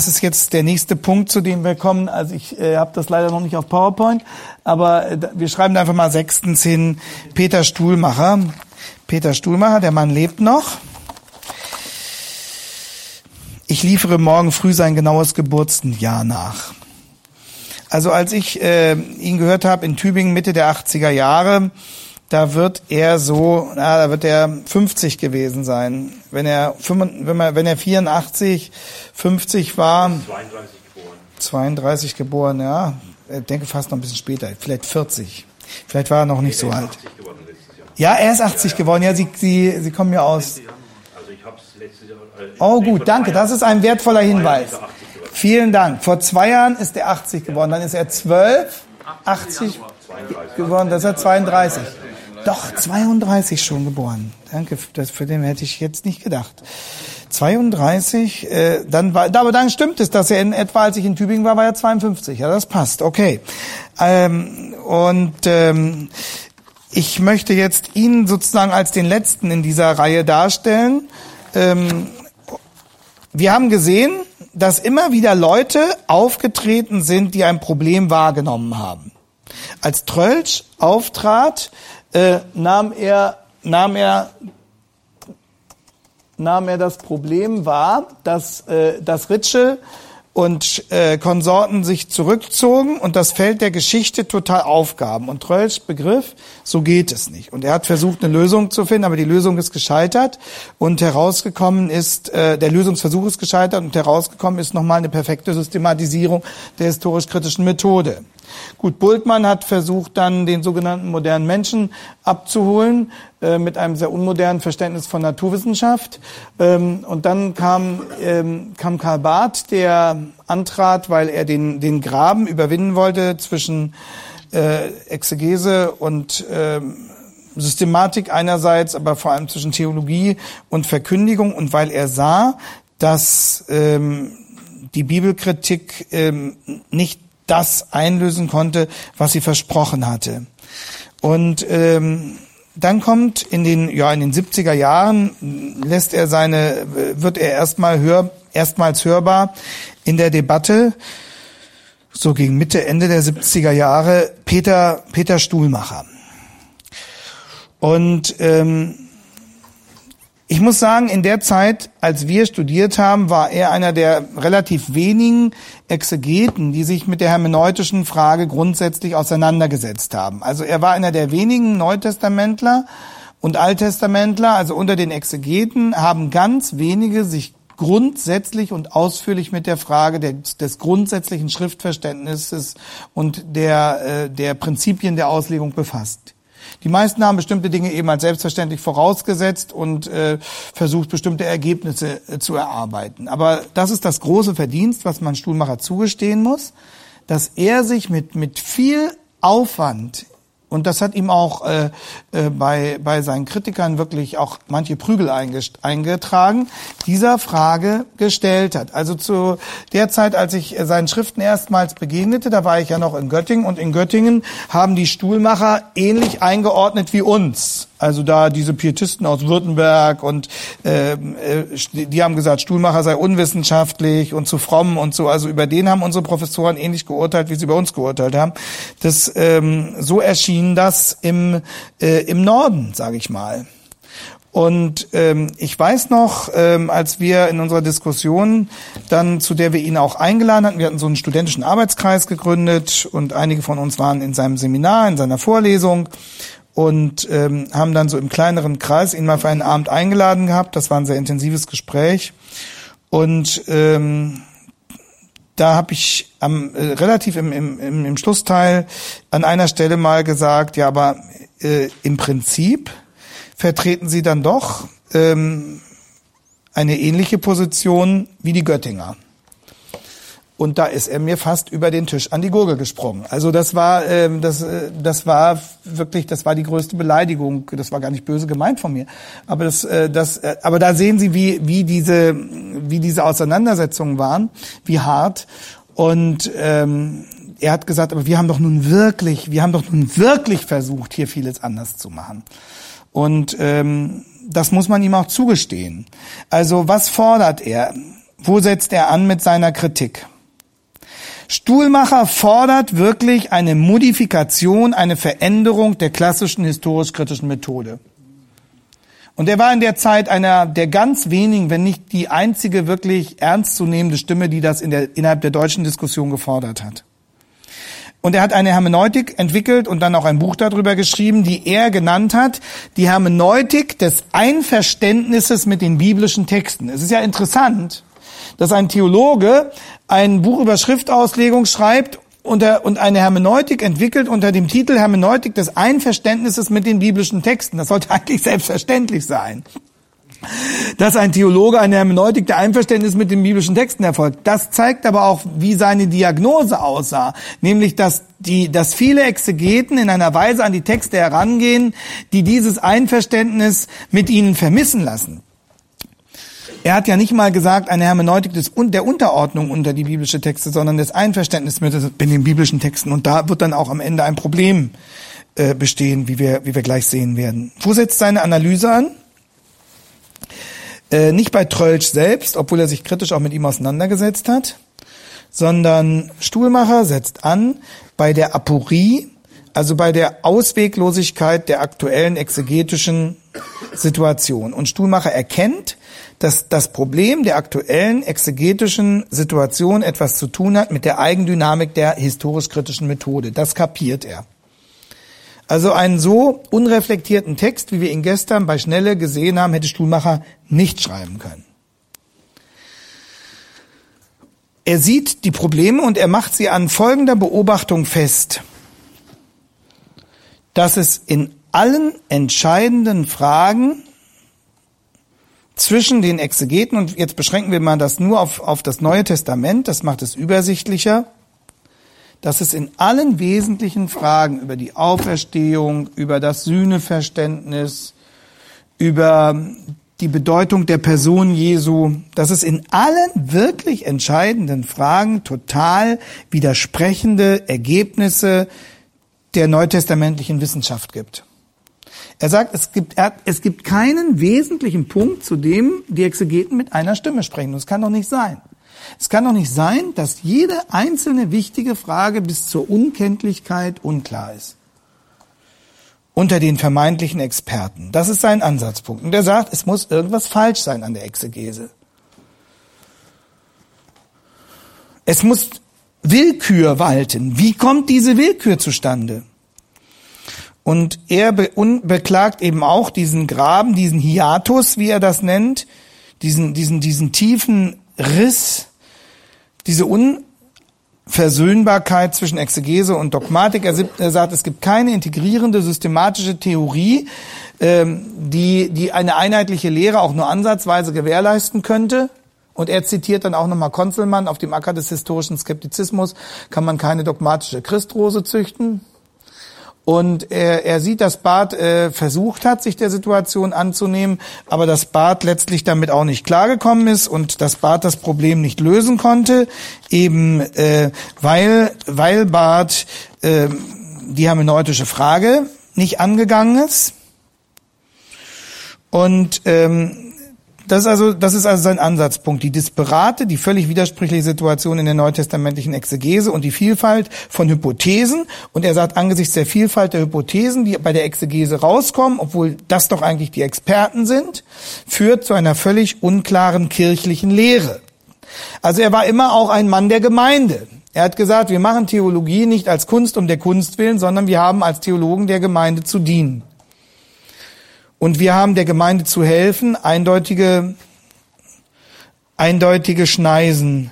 Das ist jetzt der nächste Punkt, zu dem wir kommen. Also ich äh, habe das leider noch nicht auf PowerPoint, aber äh, wir schreiben da einfach mal sechstens hin Peter Stuhlmacher. Peter Stuhlmacher, der Mann lebt noch. Ich liefere morgen früh sein genaues Geburtsjahr nach. Also als ich äh, ihn gehört habe in Tübingen Mitte der 80er Jahre, da wird er so, na, da wird er 50 gewesen sein. Wenn er, wenn, man, wenn er 84, 50 war. 32 geboren. 32 geboren, ja. Ich denke fast noch ein bisschen später, vielleicht 40. Vielleicht war er noch nicht so alt. Ja, er ist 80 geworden. Ja, Sie, Sie, Sie kommen ja aus. Also ich hab's letztes Jahr, äh, oh gut, danke. Das ist ein wertvoller Hinweis. Vielen Dank. Vor zwei Jahren ist er 80 geworden. Dann ist er 12, 80 geworden. Das ist er 32. Doch, 32 schon geboren. Danke, das, für den hätte ich jetzt nicht gedacht. 32, äh, dann war, aber dann stimmt es, dass er in etwa, als ich in Tübingen war, war er 52. Ja, das passt, okay. Ähm, und ähm, ich möchte jetzt ihn sozusagen als den Letzten in dieser Reihe darstellen. Ähm, wir haben gesehen, dass immer wieder Leute aufgetreten sind, die ein Problem wahrgenommen haben. Als Trölsch auftrat, äh, nahm er, nahm er, nahm er das Problem wahr, dass, äh, dass Ritschel und äh, Konsorten sich zurückzogen und das Feld der Geschichte total aufgaben. Und Trölsch begriff, so geht es nicht. Und er hat versucht, eine Lösung zu finden, aber die Lösung ist gescheitert und herausgekommen ist, äh, der Lösungsversuch ist gescheitert und herausgekommen ist nochmal eine perfekte Systematisierung der historisch-kritischen Methode. Gut, Bultmann hat versucht, dann den sogenannten modernen Menschen abzuholen äh, mit einem sehr unmodernen Verständnis von Naturwissenschaft. Ähm, und dann kam, ähm, kam Karl Barth, der antrat, weil er den, den Graben überwinden wollte zwischen äh, Exegese und äh, Systematik einerseits, aber vor allem zwischen Theologie und Verkündigung und weil er sah, dass ähm, die Bibelkritik ähm, nicht das einlösen konnte, was sie versprochen hatte. Und ähm, dann kommt in den ja in den 70er Jahren lässt er seine wird er erstmal hör, erstmals hörbar in der Debatte so gegen Mitte Ende der 70er Jahre Peter Peter Stuhlmacher. Und ähm, ich muss sagen, in der Zeit, als wir studiert haben, war er einer der relativ wenigen Exegeten, die sich mit der hermeneutischen Frage grundsätzlich auseinandergesetzt haben. Also er war einer der wenigen Neutestamentler und Alttestamentler, also unter den Exegeten haben ganz wenige sich grundsätzlich und ausführlich mit der Frage des, des grundsätzlichen Schriftverständnisses und der, äh, der Prinzipien der Auslegung befasst. Die meisten haben bestimmte Dinge eben als selbstverständlich vorausgesetzt und äh, versucht, bestimmte Ergebnisse äh, zu erarbeiten. Aber das ist das große Verdienst, was man Stuhlmacher zugestehen muss, dass er sich mit, mit viel Aufwand und das hat ihm auch äh, äh, bei, bei seinen Kritikern wirklich auch manche Prügel eingetragen, dieser Frage gestellt hat. Also zu der Zeit, als ich seinen Schriften erstmals begegnete, da war ich ja noch in Göttingen und in Göttingen haben die Stuhlmacher ähnlich eingeordnet wie uns. Also da diese Pietisten aus Württemberg und äh, äh, die haben gesagt, Stuhlmacher sei unwissenschaftlich und zu fromm und so. Also über den haben unsere Professoren ähnlich geurteilt, wie sie über uns geurteilt haben. Das ähm, so erschien das im äh, im Norden, sage ich mal. Und ähm, ich weiß noch, ähm, als wir in unserer Diskussion dann, zu der wir ihn auch eingeladen hatten, wir hatten so einen studentischen Arbeitskreis gegründet und einige von uns waren in seinem Seminar, in seiner Vorlesung und ähm, haben dann so im kleineren Kreis ihn mal für einen Abend eingeladen gehabt. Das war ein sehr intensives Gespräch und ähm, da habe ich am äh, relativ im, im, im Schlussteil an einer Stelle mal gesagt, ja, aber äh, im Prinzip vertreten Sie dann doch ähm, eine ähnliche Position wie die Göttinger. Und da ist er mir fast über den Tisch an die Gurgel gesprungen. Also das war, ähm, das, äh, das war wirklich, das war die größte Beleidigung. Das war gar nicht böse gemeint von mir. Aber das, äh, das, äh, aber da sehen Sie, wie, wie diese, wie diese Auseinandersetzungen waren, wie hart. Und ähm, er hat gesagt, aber wir haben doch nun wirklich, wir haben doch nun wirklich versucht, hier vieles anders zu machen. Und ähm, das muss man ihm auch zugestehen. Also was fordert er? Wo setzt er an mit seiner Kritik? Stuhlmacher fordert wirklich eine Modifikation, eine Veränderung der klassischen historisch-kritischen Methode. Und er war in der Zeit einer der ganz wenigen, wenn nicht die einzige wirklich ernstzunehmende Stimme, die das in der, innerhalb der deutschen Diskussion gefordert hat. Und er hat eine Hermeneutik entwickelt und dann auch ein Buch darüber geschrieben, die er genannt hat, die Hermeneutik des Einverständnisses mit den biblischen Texten. Es ist ja interessant, dass ein Theologe ein Buch über Schriftauslegung schreibt und, eine Hermeneutik entwickelt unter dem Titel Hermeneutik des Einverständnisses mit den biblischen Texten. Das sollte eigentlich selbstverständlich sein dass ein Theologe eine Hermeneutik der Einverständnis mit den biblischen Texten erfolgt. Das zeigt aber auch, wie seine Diagnose aussah, nämlich dass die, dass viele Exegeten in einer Weise an die Texte herangehen, die dieses Einverständnis mit ihnen vermissen lassen. Er hat ja nicht mal gesagt, eine Hermeneutik des, der Unterordnung unter die biblische Texte, sondern des Einverständnisses mit den biblischen Texten. Und da wird dann auch am Ende ein Problem äh, bestehen, wie wir, wie wir gleich sehen werden. Wo setzt seine Analyse an? Äh, nicht bei Trölsch selbst, obwohl er sich kritisch auch mit ihm auseinandergesetzt hat, sondern Stuhlmacher setzt an bei der Aporie, also bei der Ausweglosigkeit der aktuellen exegetischen Situation. Und Stuhlmacher erkennt, dass das Problem der aktuellen exegetischen Situation etwas zu tun hat mit der Eigendynamik der historisch-kritischen Methode. Das kapiert er. Also einen so unreflektierten Text, wie wir ihn gestern bei Schnelle gesehen haben, hätte Stuhlmacher nicht schreiben können. Er sieht die Probleme und er macht sie an folgender Beobachtung fest, dass es in allen entscheidenden Fragen zwischen den Exegeten, und jetzt beschränken wir mal das nur auf, auf das Neue Testament, das macht es übersichtlicher, dass es in allen wesentlichen Fragen über die Auferstehung, über das Sühneverständnis, über die Bedeutung der Person Jesu, dass es in allen wirklich entscheidenden Fragen total widersprechende Ergebnisse der neutestamentlichen Wissenschaft gibt. Er sagt, es gibt, es gibt keinen wesentlichen Punkt, zu dem die Exegeten mit einer Stimme sprechen. Das kann doch nicht sein. Es kann doch nicht sein, dass jede einzelne wichtige Frage bis zur Unkenntlichkeit unklar ist. Unter den vermeintlichen Experten. Das ist sein Ansatzpunkt. Und er sagt, es muss irgendwas falsch sein an der Exegese. Es muss Willkür walten. Wie kommt diese Willkür zustande? Und er be beklagt eben auch diesen Graben, diesen Hiatus, wie er das nennt, diesen, diesen, diesen tiefen Riss diese Unversöhnbarkeit zwischen Exegese und Dogmatik. Er sagt, es gibt keine integrierende systematische Theorie, ähm, die, die eine einheitliche Lehre auch nur ansatzweise gewährleisten könnte. Und er zitiert dann auch nochmal Konzelmann, auf dem Acker des historischen Skeptizismus kann man keine dogmatische Christrose züchten. Und er, er sieht, dass Barth äh, versucht hat, sich der Situation anzunehmen, aber dass Barth letztlich damit auch nicht klargekommen ist und dass Barth das Problem nicht lösen konnte, eben äh, weil, weil Barth äh, die hermeneutische Frage nicht angegangen ist. Und ähm, das ist also, das ist also sein Ansatzpunkt. Die disparate, die völlig widersprüchliche Situation in der neutestamentlichen Exegese und die Vielfalt von Hypothesen. Und er sagt, angesichts der Vielfalt der Hypothesen, die bei der Exegese rauskommen, obwohl das doch eigentlich die Experten sind, führt zu einer völlig unklaren kirchlichen Lehre. Also er war immer auch ein Mann der Gemeinde. Er hat gesagt, wir machen Theologie nicht als Kunst um der Kunst willen, sondern wir haben als Theologen der Gemeinde zu dienen. Und wir haben der Gemeinde zu helfen, eindeutige, eindeutige Schneisen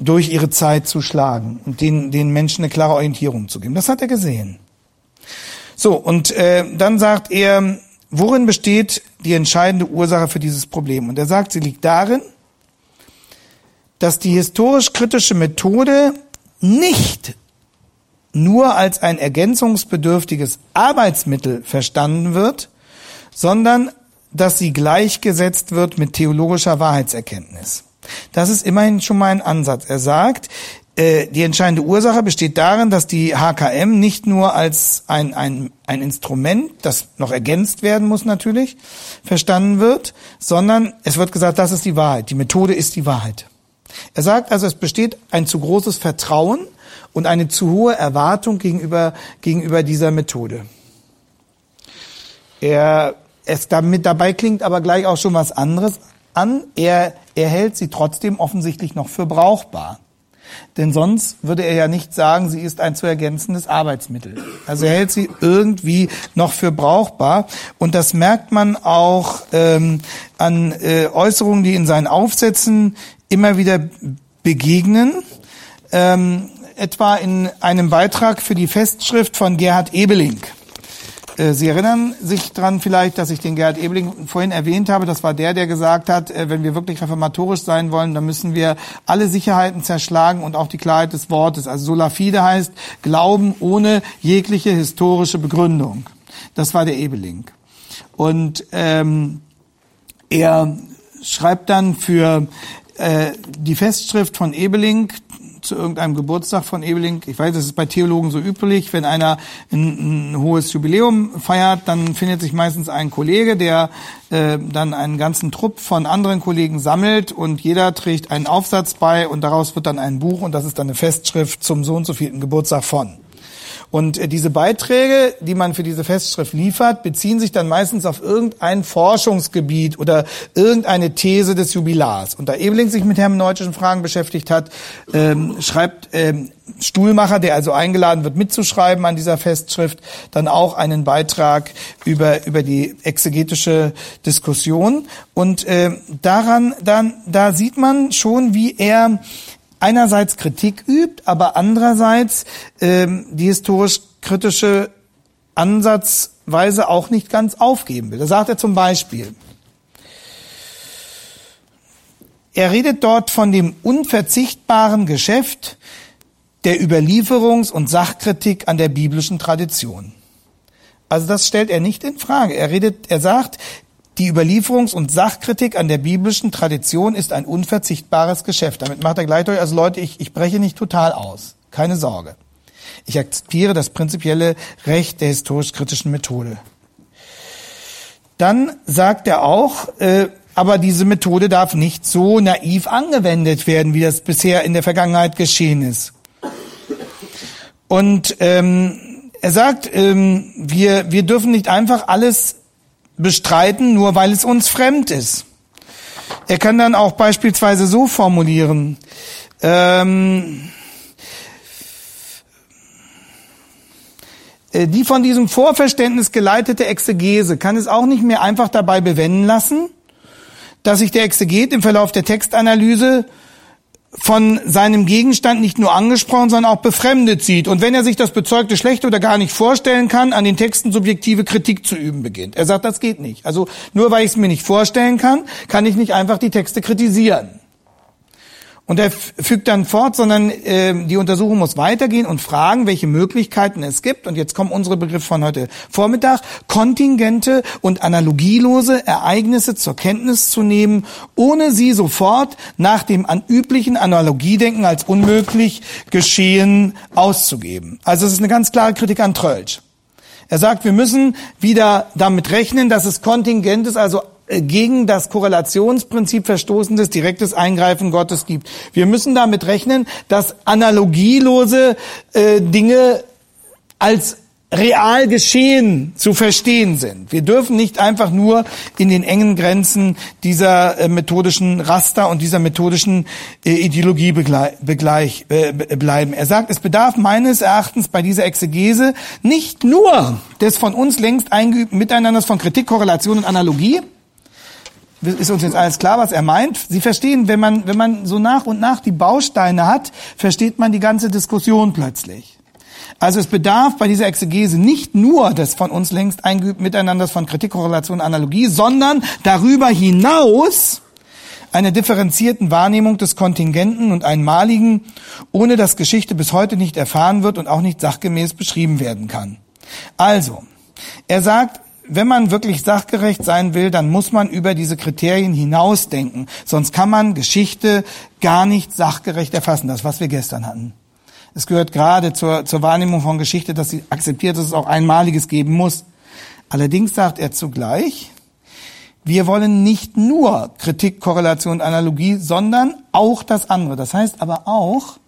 durch ihre Zeit zu schlagen und den, den Menschen eine klare Orientierung zu geben. Das hat er gesehen. So, und äh, dann sagt er, worin besteht die entscheidende Ursache für dieses Problem? Und er sagt, sie liegt darin, dass die historisch-kritische Methode nicht nur als ein ergänzungsbedürftiges Arbeitsmittel verstanden wird, sondern dass sie gleichgesetzt wird mit theologischer Wahrheitserkenntnis. Das ist immerhin schon mal ein Ansatz. Er sagt, äh, die entscheidende Ursache besteht darin, dass die HKM nicht nur als ein, ein, ein Instrument, das noch ergänzt werden muss natürlich, verstanden wird, sondern es wird gesagt, das ist die Wahrheit. Die Methode ist die Wahrheit. Er sagt also, es besteht ein zu großes Vertrauen und eine zu hohe Erwartung gegenüber, gegenüber dieser Methode. Er, es damit dabei klingt aber gleich auch schon was anderes an. Er, er hält sie trotzdem offensichtlich noch für brauchbar. Denn sonst würde er ja nicht sagen, sie ist ein zu ergänzendes Arbeitsmittel. Also er hält sie irgendwie noch für brauchbar. Und das merkt man auch ähm, an äh, Äußerungen, die in seinen Aufsätzen immer wieder begegnen. Ähm, etwa in einem Beitrag für die Festschrift von Gerhard Ebeling. Äh, Sie erinnern sich dran vielleicht, dass ich den Gerhard Ebeling vorhin erwähnt habe. Das war der, der gesagt hat, äh, wenn wir wirklich reformatorisch sein wollen, dann müssen wir alle Sicherheiten zerschlagen und auch die Klarheit des Wortes. Also sola fide heißt Glauben ohne jegliche historische Begründung. Das war der Ebeling. Und ähm, er schreibt dann für äh, die Festschrift von Ebeling zu irgendeinem Geburtstag von Ebeling. Ich weiß, das ist bei Theologen so üblich. Wenn einer ein, ein hohes Jubiläum feiert, dann findet sich meistens ein Kollege, der äh, dann einen ganzen Trupp von anderen Kollegen sammelt und jeder trägt einen Aufsatz bei und daraus wird dann ein Buch und das ist dann eine Festschrift zum so und so vielen Geburtstag von. Und äh, diese Beiträge, die man für diese Festschrift liefert, beziehen sich dann meistens auf irgendein Forschungsgebiet oder irgendeine These des Jubilars. Und da Ebeling sich mit hermeneutischen Fragen beschäftigt hat, ähm, schreibt ähm, Stuhlmacher, der also eingeladen wird mitzuschreiben an dieser Festschrift, dann auch einen Beitrag über über die exegetische Diskussion und äh, daran dann da sieht man schon, wie er einerseits Kritik übt, aber andererseits ähm, die historisch-kritische Ansatzweise auch nicht ganz aufgeben will. Da sagt er zum Beispiel, er redet dort von dem unverzichtbaren Geschäft der Überlieferungs- und Sachkritik an der biblischen Tradition. Also das stellt er nicht in Frage. Er redet, er sagt, die Überlieferungs- und Sachkritik an der biblischen Tradition ist ein unverzichtbares Geschäft. Damit macht er gleich deutlich, also Leute, ich, ich breche nicht total aus. Keine Sorge. Ich akzeptiere das prinzipielle Recht der historisch-kritischen Methode. Dann sagt er auch, äh, aber diese Methode darf nicht so naiv angewendet werden, wie das bisher in der Vergangenheit geschehen ist. Und ähm, er sagt, ähm, wir, wir dürfen nicht einfach alles bestreiten, nur weil es uns fremd ist. Er kann dann auch beispielsweise so formulieren, ähm, äh, die von diesem Vorverständnis geleitete Exegese kann es auch nicht mehr einfach dabei bewenden lassen, dass sich der Exeget im Verlauf der Textanalyse von seinem Gegenstand nicht nur angesprochen, sondern auch befremdet sieht. Und wenn er sich das Bezeugte schlecht oder gar nicht vorstellen kann, an den Texten subjektive Kritik zu üben beginnt. Er sagt, das geht nicht. Also nur weil ich es mir nicht vorstellen kann, kann ich nicht einfach die Texte kritisieren. Und er fügt dann fort, sondern äh, die Untersuchung muss weitergehen und fragen, welche Möglichkeiten es gibt. Und jetzt kommen unsere Begriffe von heute Vormittag, kontingente und analogielose Ereignisse zur Kenntnis zu nehmen, ohne sie sofort nach dem an üblichen Analogiedenken als unmöglich geschehen auszugeben. Also es ist eine ganz klare Kritik an Trölsch. Er sagt, wir müssen wieder damit rechnen, dass es kontingent ist, also gegen das Korrelationsprinzip verstoßendes direktes Eingreifen Gottes gibt. Wir müssen damit rechnen, dass analogielose äh, Dinge als real geschehen zu verstehen sind. Wir dürfen nicht einfach nur in den engen Grenzen dieser äh, methodischen Raster und dieser methodischen äh, Ideologie begleich, äh, bleiben. Er sagt, es bedarf meines Erachtens bei dieser Exegese nicht nur des von uns längst eingeübten Miteinanders von Kritik, Korrelation und Analogie, ist uns jetzt alles klar, was er meint. Sie verstehen, wenn man, wenn man so nach und nach die Bausteine hat, versteht man die ganze Diskussion plötzlich. Also es bedarf bei dieser Exegese nicht nur des von uns längst eingeübten Miteinanders von Kritik, Korrelation, Analogie, sondern darüber hinaus einer differenzierten Wahrnehmung des Kontingenten und einmaligen, ohne dass Geschichte bis heute nicht erfahren wird und auch nicht sachgemäß beschrieben werden kann. Also, er sagt, wenn man wirklich sachgerecht sein will, dann muss man über diese Kriterien hinausdenken. Sonst kann man Geschichte gar nicht sachgerecht erfassen. Das, was wir gestern hatten. Es gehört gerade zur, zur Wahrnehmung von Geschichte, dass sie akzeptiert, dass es auch Einmaliges geben muss. Allerdings sagt er zugleich, wir wollen nicht nur Kritik, Korrelation, Analogie, sondern auch das andere. Das heißt aber auch,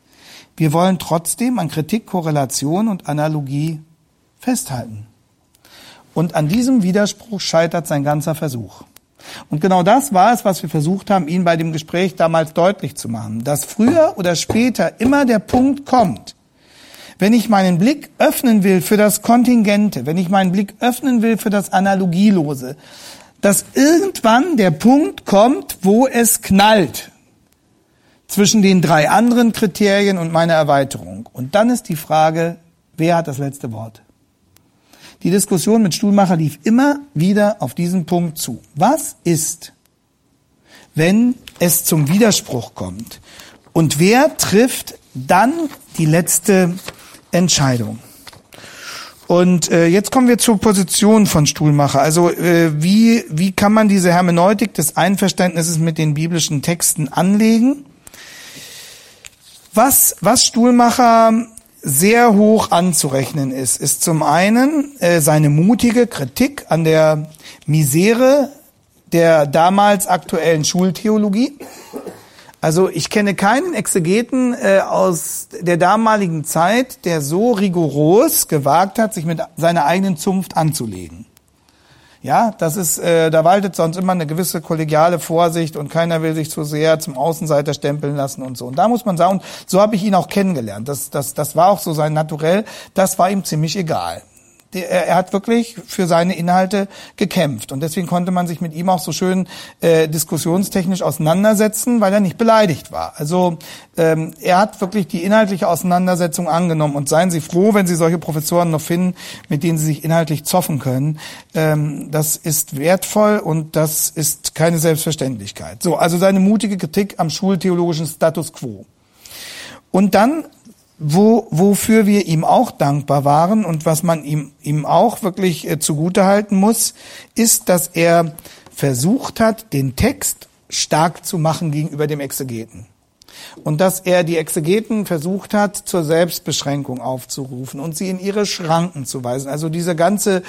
wir wollen trotzdem an Kritik, Korrelation und Analogie festhalten. Und an diesem Widerspruch scheitert sein ganzer Versuch. Und genau das war es, was wir versucht haben, Ihnen bei dem Gespräch damals deutlich zu machen, dass früher oder später immer der Punkt kommt, wenn ich meinen Blick öffnen will für das Kontingente, wenn ich meinen Blick öffnen will für das Analogielose, dass irgendwann der Punkt kommt, wo es knallt zwischen den drei anderen Kriterien und meiner Erweiterung. Und dann ist die Frage, wer hat das letzte Wort? Die Diskussion mit Stuhlmacher lief immer wieder auf diesen Punkt zu. Was ist, wenn es zum Widerspruch kommt? Und wer trifft dann die letzte Entscheidung? Und äh, jetzt kommen wir zur Position von Stuhlmacher. Also äh, wie, wie kann man diese Hermeneutik des Einverständnisses mit den biblischen Texten anlegen? Was, was Stuhlmacher sehr hoch anzurechnen ist, ist zum einen äh, seine mutige Kritik an der Misere der damals aktuellen Schultheologie. Also ich kenne keinen Exegeten äh, aus der damaligen Zeit, der so rigoros gewagt hat, sich mit seiner eigenen Zunft anzulegen. Ja, das ist, äh, da waltet sonst immer eine gewisse kollegiale Vorsicht und keiner will sich zu sehr zum Außenseiter stempeln lassen und so. Und da muss man sagen, so habe ich ihn auch kennengelernt. Das, das, das war auch so sein Naturell. Das war ihm ziemlich egal er hat wirklich für seine Inhalte gekämpft. Und deswegen konnte man sich mit ihm auch so schön äh, diskussionstechnisch auseinandersetzen, weil er nicht beleidigt war. Also ähm, er hat wirklich die inhaltliche Auseinandersetzung angenommen. Und seien Sie froh, wenn Sie solche Professoren noch finden, mit denen Sie sich inhaltlich zoffen können. Ähm, das ist wertvoll und das ist keine Selbstverständlichkeit. So, also seine mutige Kritik am schultheologischen Status quo. Und dann wo, wofür wir ihm auch dankbar waren und was man ihm, ihm auch wirklich äh, zugutehalten muss, ist, dass er versucht hat, den Text stark zu machen gegenüber dem Exegeten und dass er die Exegeten versucht hat, zur Selbstbeschränkung aufzurufen und sie in ihre Schranken zu weisen. Also dieser ganze,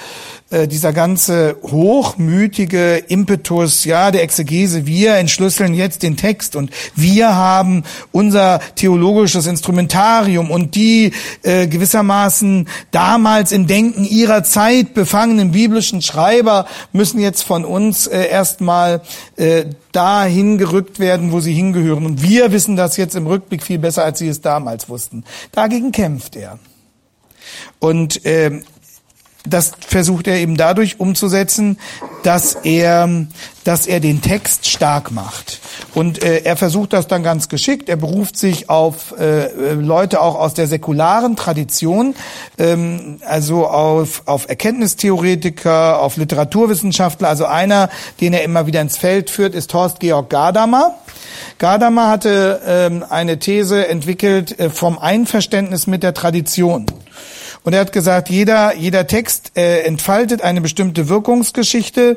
äh, dieser ganze hochmütige Impetus, ja, der Exegese, wir entschlüsseln jetzt den Text und wir haben unser theologisches Instrumentarium und die äh, gewissermaßen damals im Denken ihrer Zeit befangenen biblischen Schreiber müssen jetzt von uns äh, erstmal äh, dahin gerückt werden, wo sie hingehören. Und wir wissen das jetzt im Rückblick viel besser, als sie es damals wussten. Dagegen kämpft er. Und äh, das versucht er eben dadurch umzusetzen, dass er, dass er den Text stark macht. Und äh, er versucht das dann ganz geschickt. Er beruft sich auf äh, Leute auch aus der säkularen Tradition, ähm, also auf, auf Erkenntnistheoretiker, auf Literaturwissenschaftler. Also einer, den er immer wieder ins Feld führt, ist Horst Georg Gadamer. Gadamer hatte ähm, eine These entwickelt äh, vom Einverständnis mit der Tradition. Und er hat gesagt, jeder, jeder Text äh, entfaltet eine bestimmte Wirkungsgeschichte.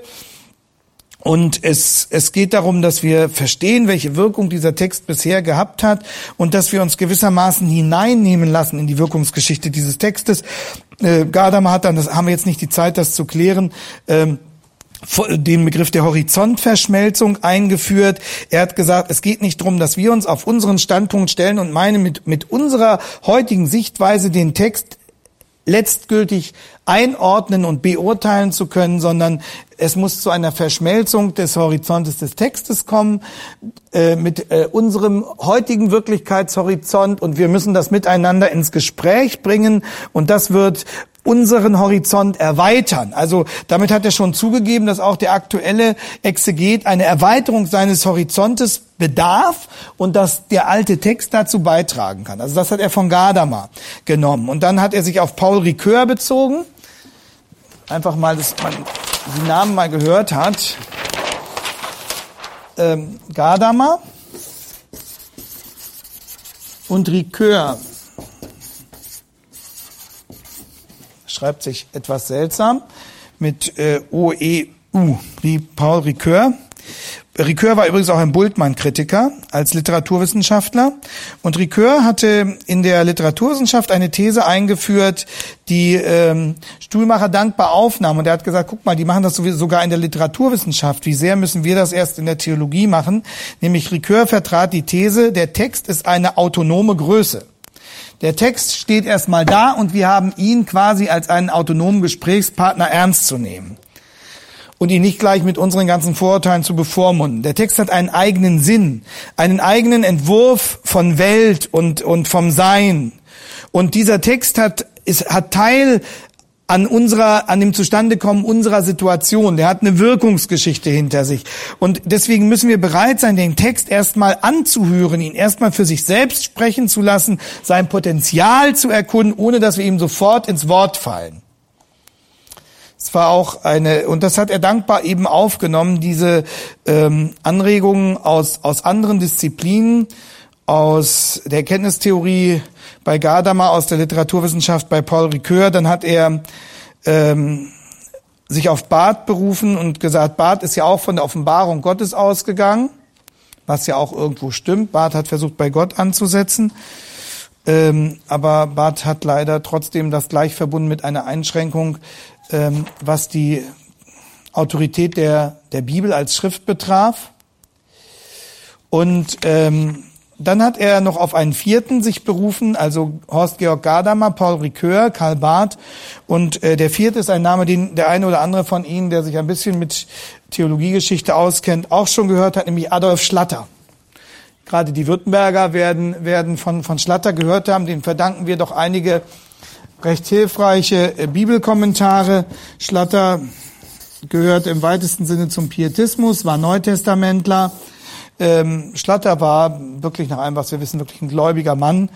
Und es, es geht darum, dass wir verstehen, welche Wirkung dieser Text bisher gehabt hat und dass wir uns gewissermaßen hineinnehmen lassen in die Wirkungsgeschichte dieses Textes. Äh, Gadamer hat dann, das haben wir jetzt nicht die Zeit, das zu klären, ähm, den Begriff der Horizontverschmelzung eingeführt. Er hat gesagt, es geht nicht darum, dass wir uns auf unseren Standpunkt stellen und meinen, mit, mit unserer heutigen Sichtweise den Text letztgültig einordnen und beurteilen zu können, sondern es muss zu einer Verschmelzung des Horizontes des Textes kommen äh, mit äh, unserem heutigen Wirklichkeitshorizont. Und wir müssen das miteinander ins Gespräch bringen. Und das wird unseren Horizont erweitern. Also damit hat er schon zugegeben, dass auch der aktuelle Exeget eine Erweiterung seines Horizontes bedarf und dass der alte Text dazu beitragen kann. Also das hat er von Gadamer genommen. Und dann hat er sich auf Paul Ricoeur bezogen. Einfach mal, dass man die Namen mal gehört hat. ähm, Gadamer und Ricoeur. Schreibt sich etwas seltsam mit äh, O-E-U, wie Paul Ricoeur. Ricoeur war übrigens auch ein Bultmann-Kritiker als Literaturwissenschaftler. Und Ricoeur hatte in der Literaturwissenschaft eine These eingeführt, die ähm, Stuhlmacher dankbar aufnahm. Und er hat gesagt, guck mal, die machen das sogar in der Literaturwissenschaft. Wie sehr müssen wir das erst in der Theologie machen? Nämlich Ricoeur vertrat die These, der Text ist eine autonome Größe. Der Text steht erstmal da und wir haben ihn quasi als einen autonomen Gesprächspartner ernst zu nehmen und ihn nicht gleich mit unseren ganzen Vorurteilen zu bevormunden. Der Text hat einen eigenen Sinn, einen eigenen Entwurf von Welt und, und vom Sein. Und dieser Text hat, ist, hat Teil an unserer, an dem Zustandekommen unserer Situation. Der hat eine Wirkungsgeschichte hinter sich. Und deswegen müssen wir bereit sein, den Text erstmal anzuhören, ihn erstmal für sich selbst sprechen zu lassen, sein Potenzial zu erkunden, ohne dass wir ihm sofort ins Wort fallen. Es war auch eine, und das hat er dankbar eben aufgenommen, diese ähm, Anregungen aus, aus anderen Disziplinen, aus der Kenntnistheorie bei Gadamer, aus der Literaturwissenschaft bei Paul Ricoeur. Dann hat er ähm, sich auf Barth berufen und gesagt, Barth ist ja auch von der Offenbarung Gottes ausgegangen, was ja auch irgendwo stimmt. Barth hat versucht, bei Gott anzusetzen. Ähm, aber Barth hat leider trotzdem das gleich verbunden mit einer Einschränkung, ähm, was die Autorität der, der Bibel als Schrift betraf. Und ähm, dann hat er noch auf einen vierten sich berufen, also Horst Georg Gadamer, Paul Ricoeur, Karl Barth. Und äh, der vierte ist ein Name, den der eine oder andere von Ihnen, der sich ein bisschen mit Theologiegeschichte auskennt, auch schon gehört hat, nämlich Adolf Schlatter. Gerade die Württemberger werden, werden von, von Schlatter gehört haben. Den verdanken wir doch einige recht hilfreiche äh, Bibelkommentare. Schlatter gehört im weitesten Sinne zum Pietismus, war Neutestamentler. Ähm, Schlatter war wirklich nach allem, was wir wissen, wirklich ein gläubiger Mann.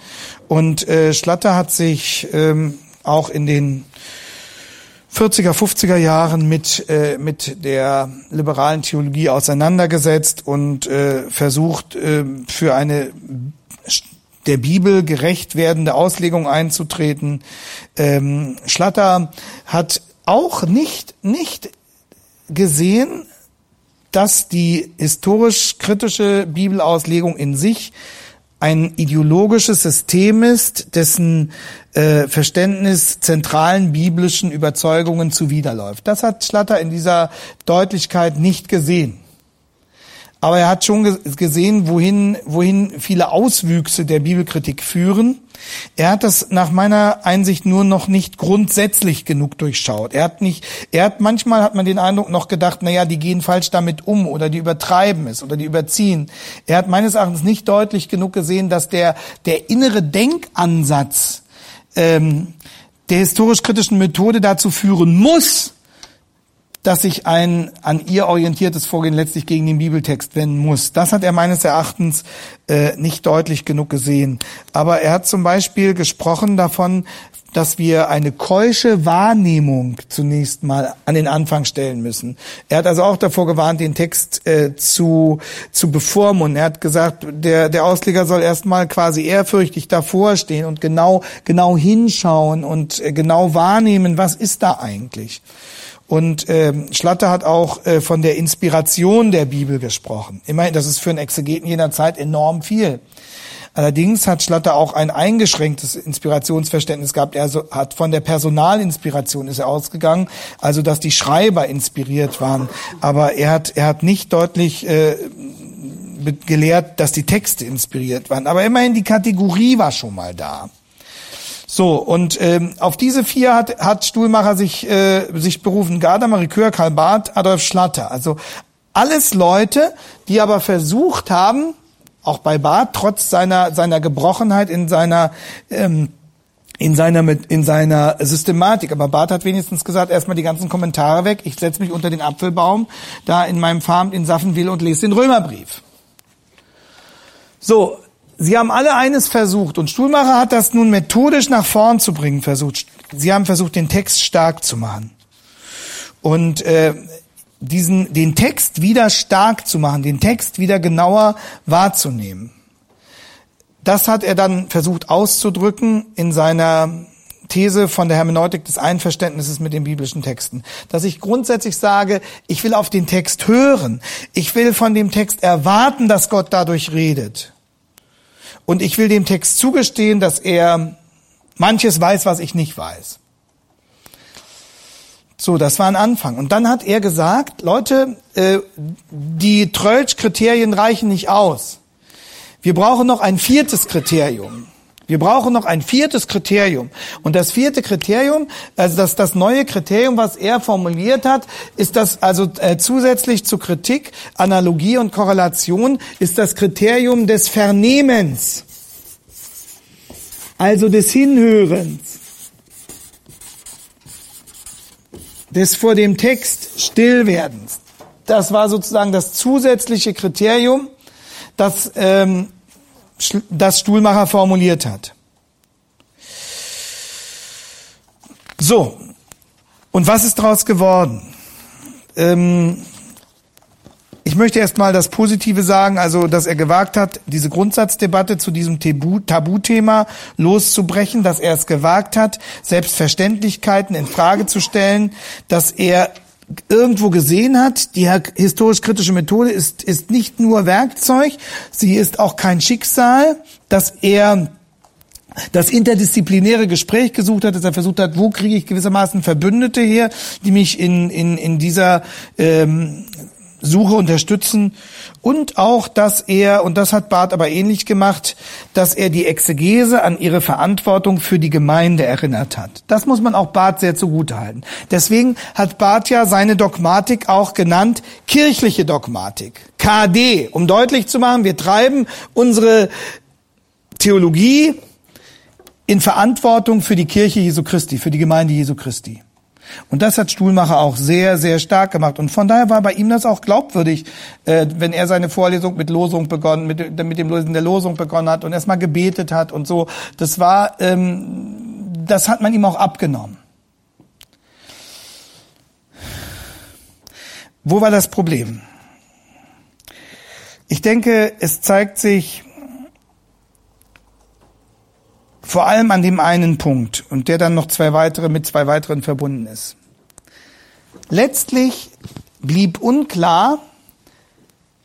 Und äh, Schlatter hat sich ähm, auch in den 40er, 50er Jahren mit, äh, mit der liberalen Theologie auseinandergesetzt und äh, versucht, äh, für eine der Bibel gerecht werdende Auslegung einzutreten. Ähm, Schlatter hat auch nicht, nicht gesehen, dass die historisch-kritische Bibelauslegung in sich ein ideologisches System ist, dessen äh, Verständnis zentralen biblischen Überzeugungen zuwiderläuft. Das hat Schlatter in dieser Deutlichkeit nicht gesehen. Aber er hat schon gesehen, wohin, wohin viele Auswüchse der Bibelkritik führen. Er hat das nach meiner Einsicht nur noch nicht grundsätzlich genug durchschaut. Er hat nicht, er hat manchmal hat man den Eindruck noch gedacht, na ja, die gehen falsch damit um oder die übertreiben es oder die überziehen. Er hat meines Erachtens nicht deutlich genug gesehen, dass der, der innere Denkansatz ähm, der historisch-kritischen Methode dazu führen muss, dass sich ein an ihr orientiertes Vorgehen letztlich gegen den Bibeltext wenden muss. Das hat er meines Erachtens äh, nicht deutlich genug gesehen. Aber er hat zum Beispiel gesprochen davon, dass wir eine keusche Wahrnehmung zunächst mal an den Anfang stellen müssen. Er hat also auch davor gewarnt, den Text äh, zu, zu bevormunden. Er hat gesagt, der, der Ausleger soll erstmal quasi ehrfürchtig davor stehen und genau, genau hinschauen und äh, genau wahrnehmen, was ist da eigentlich. Und ähm, Schlatter hat auch äh, von der Inspiration der Bibel gesprochen. Immerhin, das ist für einen Exegeten jener Zeit enorm viel. Allerdings hat Schlatter auch ein eingeschränktes Inspirationsverständnis gehabt. Er hat von der Personalinspiration ist er ausgegangen, also dass die Schreiber inspiriert waren. Aber er hat, er hat nicht deutlich äh, gelehrt, dass die Texte inspiriert waren. Aber immerhin die Kategorie war schon mal da. So, und ähm, auf diese vier hat, hat Stuhlmacher sich, äh, sich berufen. Gadamer, Ricoeur, Karl Barth, Adolf Schlatter. Also alles Leute, die aber versucht haben, auch bei Barth, trotz seiner, seiner Gebrochenheit in seiner... Ähm, in seiner in seiner Systematik. Aber Barth hat wenigstens gesagt, erstmal die ganzen Kommentare weg. Ich setze mich unter den Apfelbaum da in meinem Farm in Saffenwil und lese den Römerbrief. So, Sie haben alle eines versucht und Stuhlmacher hat das nun methodisch nach vorn zu bringen versucht. Sie haben versucht, den Text stark zu machen. Und äh, diesen, den Text wieder stark zu machen, den Text wieder genauer wahrzunehmen. Das hat er dann versucht auszudrücken in seiner These von der Hermeneutik des Einverständnisses mit den biblischen Texten. Dass ich grundsätzlich sage, ich will auf den Text hören. Ich will von dem Text erwarten, dass Gott dadurch redet. Und ich will dem Text zugestehen, dass er manches weiß, was ich nicht weiß. So, das war ein Anfang. Und dann hat er gesagt, Leute, äh, die Trölsch-Kriterien reichen nicht aus. Wir brauchen noch ein viertes Kriterium. Wir brauchen noch ein viertes Kriterium. Und das vierte Kriterium, also das, das neue Kriterium, was er formuliert hat, ist das also äh, zusätzlich zu Kritik, Analogie und Korrelation, ist das Kriterium des Vernehmens. Also des Hinhörens. Des vor dem Text Stillwerdens. Das war sozusagen das zusätzliche Kriterium, das ähm, das Stuhlmacher formuliert hat. So, und was ist daraus geworden? Ähm, ich möchte erst mal das Positive sagen, also dass er gewagt hat, diese Grundsatzdebatte zu diesem Tabuthema loszubrechen, dass er es gewagt hat, Selbstverständlichkeiten in Frage zu stellen, dass er irgendwo gesehen hat, die historisch-kritische Methode ist, ist nicht nur Werkzeug, sie ist auch kein Schicksal, dass er das interdisziplinäre Gespräch gesucht hat, dass er versucht hat, wo kriege ich gewissermaßen Verbündete her, die mich in, in, in dieser ähm, Suche unterstützen und auch, dass er, und das hat Barth aber ähnlich gemacht, dass er die Exegese an ihre Verantwortung für die Gemeinde erinnert hat. Das muss man auch Barth sehr zugutehalten. Deswegen hat Barth ja seine Dogmatik auch genannt kirchliche Dogmatik. KD, um deutlich zu machen, wir treiben unsere Theologie in Verantwortung für die Kirche Jesu Christi, für die Gemeinde Jesu Christi. Und das hat Stuhlmacher auch sehr, sehr stark gemacht. Und von daher war bei ihm das auch glaubwürdig, äh, wenn er seine Vorlesung mit Losung begonnen, mit, mit dem Lösen der Losung begonnen hat und erstmal gebetet hat und so. Das war, ähm, das hat man ihm auch abgenommen. Wo war das Problem? Ich denke, es zeigt sich vor allem an dem einen Punkt und der dann noch zwei weitere mit zwei weiteren verbunden ist. Letztlich blieb unklar,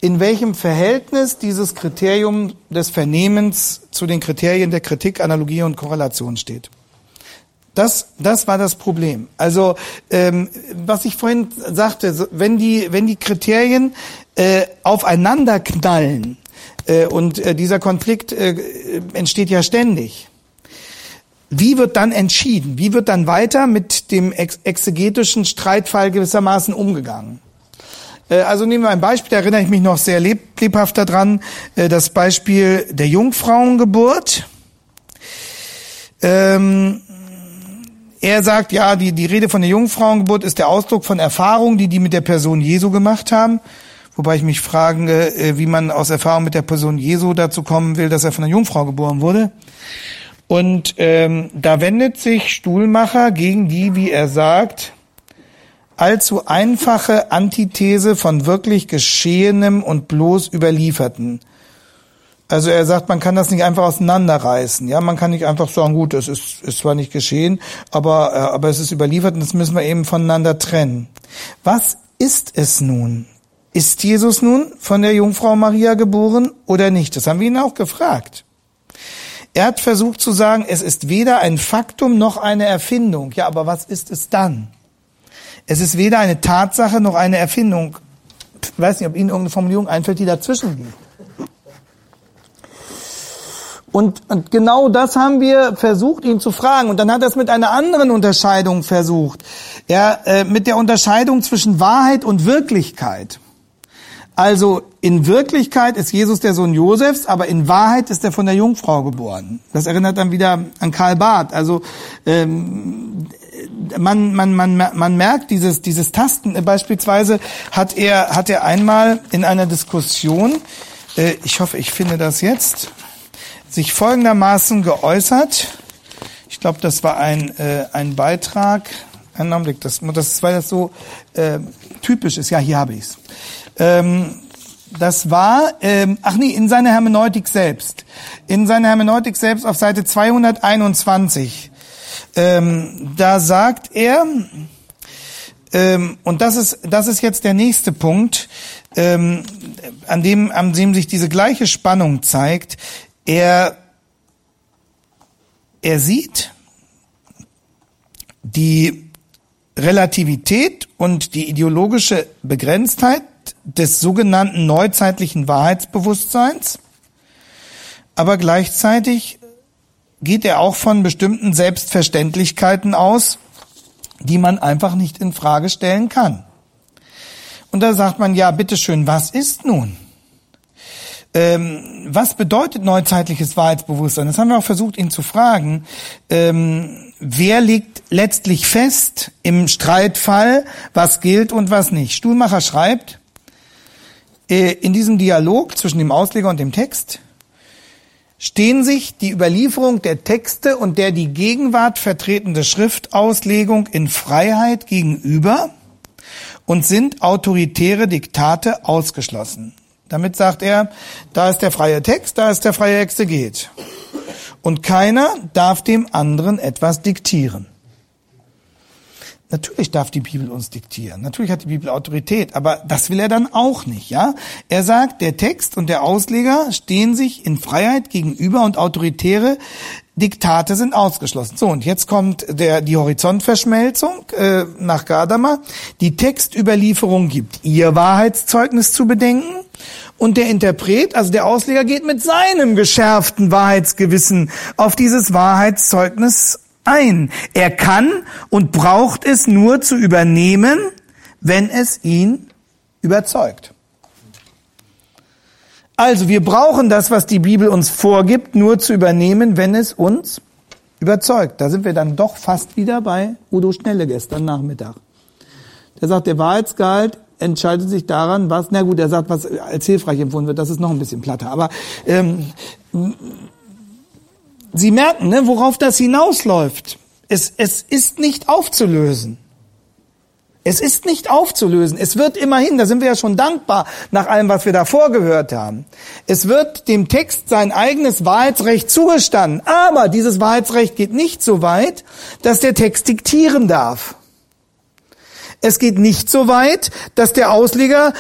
in welchem Verhältnis dieses Kriterium des Vernehmens zu den Kriterien der Kritik, Analogie und Korrelation steht. Das, das war das Problem. Also ähm, was ich vorhin sagte, wenn die, wenn die Kriterien äh, aufeinander knallen äh, und äh, dieser Konflikt äh, entsteht ja ständig, wie wird dann entschieden? Wie wird dann weiter mit dem ex exegetischen Streitfall gewissermaßen umgegangen? Äh, also nehmen wir ein Beispiel, da erinnere ich mich noch sehr leb lebhaft daran, äh, das Beispiel der Jungfrauengeburt. Ähm, er sagt, ja, die, die Rede von der Jungfrauengeburt ist der Ausdruck von Erfahrungen, die die mit der Person Jesu gemacht haben. Wobei ich mich frage, äh, wie man aus Erfahrung mit der Person Jesu dazu kommen will, dass er von einer Jungfrau geboren wurde. Und ähm, da wendet sich Stuhlmacher gegen die, wie er sagt, allzu einfache Antithese von wirklich Geschehenem und bloß Überlieferten. Also er sagt, man kann das nicht einfach auseinanderreißen. Ja, man kann nicht einfach sagen, gut, es ist, ist zwar nicht geschehen, aber, äh, aber es ist überliefert und das müssen wir eben voneinander trennen. Was ist es nun? Ist Jesus nun von der Jungfrau Maria geboren oder nicht? Das haben wir ihn auch gefragt. Er hat versucht zu sagen, es ist weder ein Faktum noch eine Erfindung. Ja, aber was ist es dann? Es ist weder eine Tatsache noch eine Erfindung. Ich weiß nicht, ob Ihnen irgendeine Formulierung einfällt, die dazwischen liegt. Und, und genau das haben wir versucht, ihn zu fragen. Und dann hat er es mit einer anderen Unterscheidung versucht. Er, äh, mit der Unterscheidung zwischen Wahrheit und Wirklichkeit. Also in Wirklichkeit ist Jesus der Sohn Josefs, aber in Wahrheit ist er von der Jungfrau geboren. Das erinnert dann wieder an Karl Barth. Also ähm, man, man, man, man merkt dieses, dieses Tasten. Beispielsweise hat er, hat er einmal in einer Diskussion, äh, ich hoffe, ich finde das jetzt, sich folgendermaßen geäußert. Ich glaube, das war ein, äh, ein Beitrag Einen Augenblick, das, das weil das so äh, typisch ist. Ja, hier habe ich's. Ähm, das war, ähm, ach nee, in seiner Hermeneutik selbst. In seiner Hermeneutik selbst auf Seite 221. Ähm, da sagt er, ähm, und das ist, das ist jetzt der nächste Punkt, ähm, an, dem, an dem sich diese gleiche Spannung zeigt. Er, er sieht die Relativität und die ideologische Begrenztheit des sogenannten neuzeitlichen Wahrheitsbewusstseins, aber gleichzeitig geht er auch von bestimmten Selbstverständlichkeiten aus, die man einfach nicht in Frage stellen kann. Und da sagt man, ja, bitteschön, was ist nun? Ähm, was bedeutet neuzeitliches Wahrheitsbewusstsein? Das haben wir auch versucht, ihn zu fragen. Ähm, wer legt letztlich fest im Streitfall, was gilt und was nicht? Stuhlmacher schreibt, in diesem Dialog zwischen dem Ausleger und dem Text stehen sich die Überlieferung der Texte und der die Gegenwart vertretende Schriftauslegung in Freiheit gegenüber und sind autoritäre Diktate ausgeschlossen. Damit sagt er, da ist der freie Text, da ist der freie Exeget. Und keiner darf dem anderen etwas diktieren. Natürlich darf die Bibel uns diktieren. Natürlich hat die Bibel Autorität, aber das will er dann auch nicht, ja? Er sagt, der Text und der Ausleger stehen sich in Freiheit gegenüber und autoritäre Diktate sind ausgeschlossen. So, und jetzt kommt der, die Horizontverschmelzung äh, nach Gadamer. Die Textüberlieferung gibt ihr Wahrheitszeugnis zu bedenken und der Interpret, also der Ausleger, geht mit seinem geschärften Wahrheitsgewissen auf dieses Wahrheitszeugnis ein. Er kann und braucht es nur zu übernehmen, wenn es ihn überzeugt. Also wir brauchen das, was die Bibel uns vorgibt, nur zu übernehmen, wenn es uns überzeugt. Da sind wir dann doch fast wieder bei Udo Schnelle gestern Nachmittag. Der sagt, der Wahrheitsgehalt entscheidet sich daran, was, na gut, er sagt, was als hilfreich empfunden wird, das ist noch ein bisschen platter. Aber ähm, Sie merken, ne, worauf das hinausläuft. Es, es ist nicht aufzulösen. Es ist nicht aufzulösen. Es wird immerhin, da sind wir ja schon dankbar nach allem, was wir davor gehört haben. Es wird dem Text sein eigenes Wahrheitsrecht zugestanden. Aber dieses Wahrheitsrecht geht nicht so weit, dass der Text diktieren darf. Es geht nicht so weit, dass der Ausleger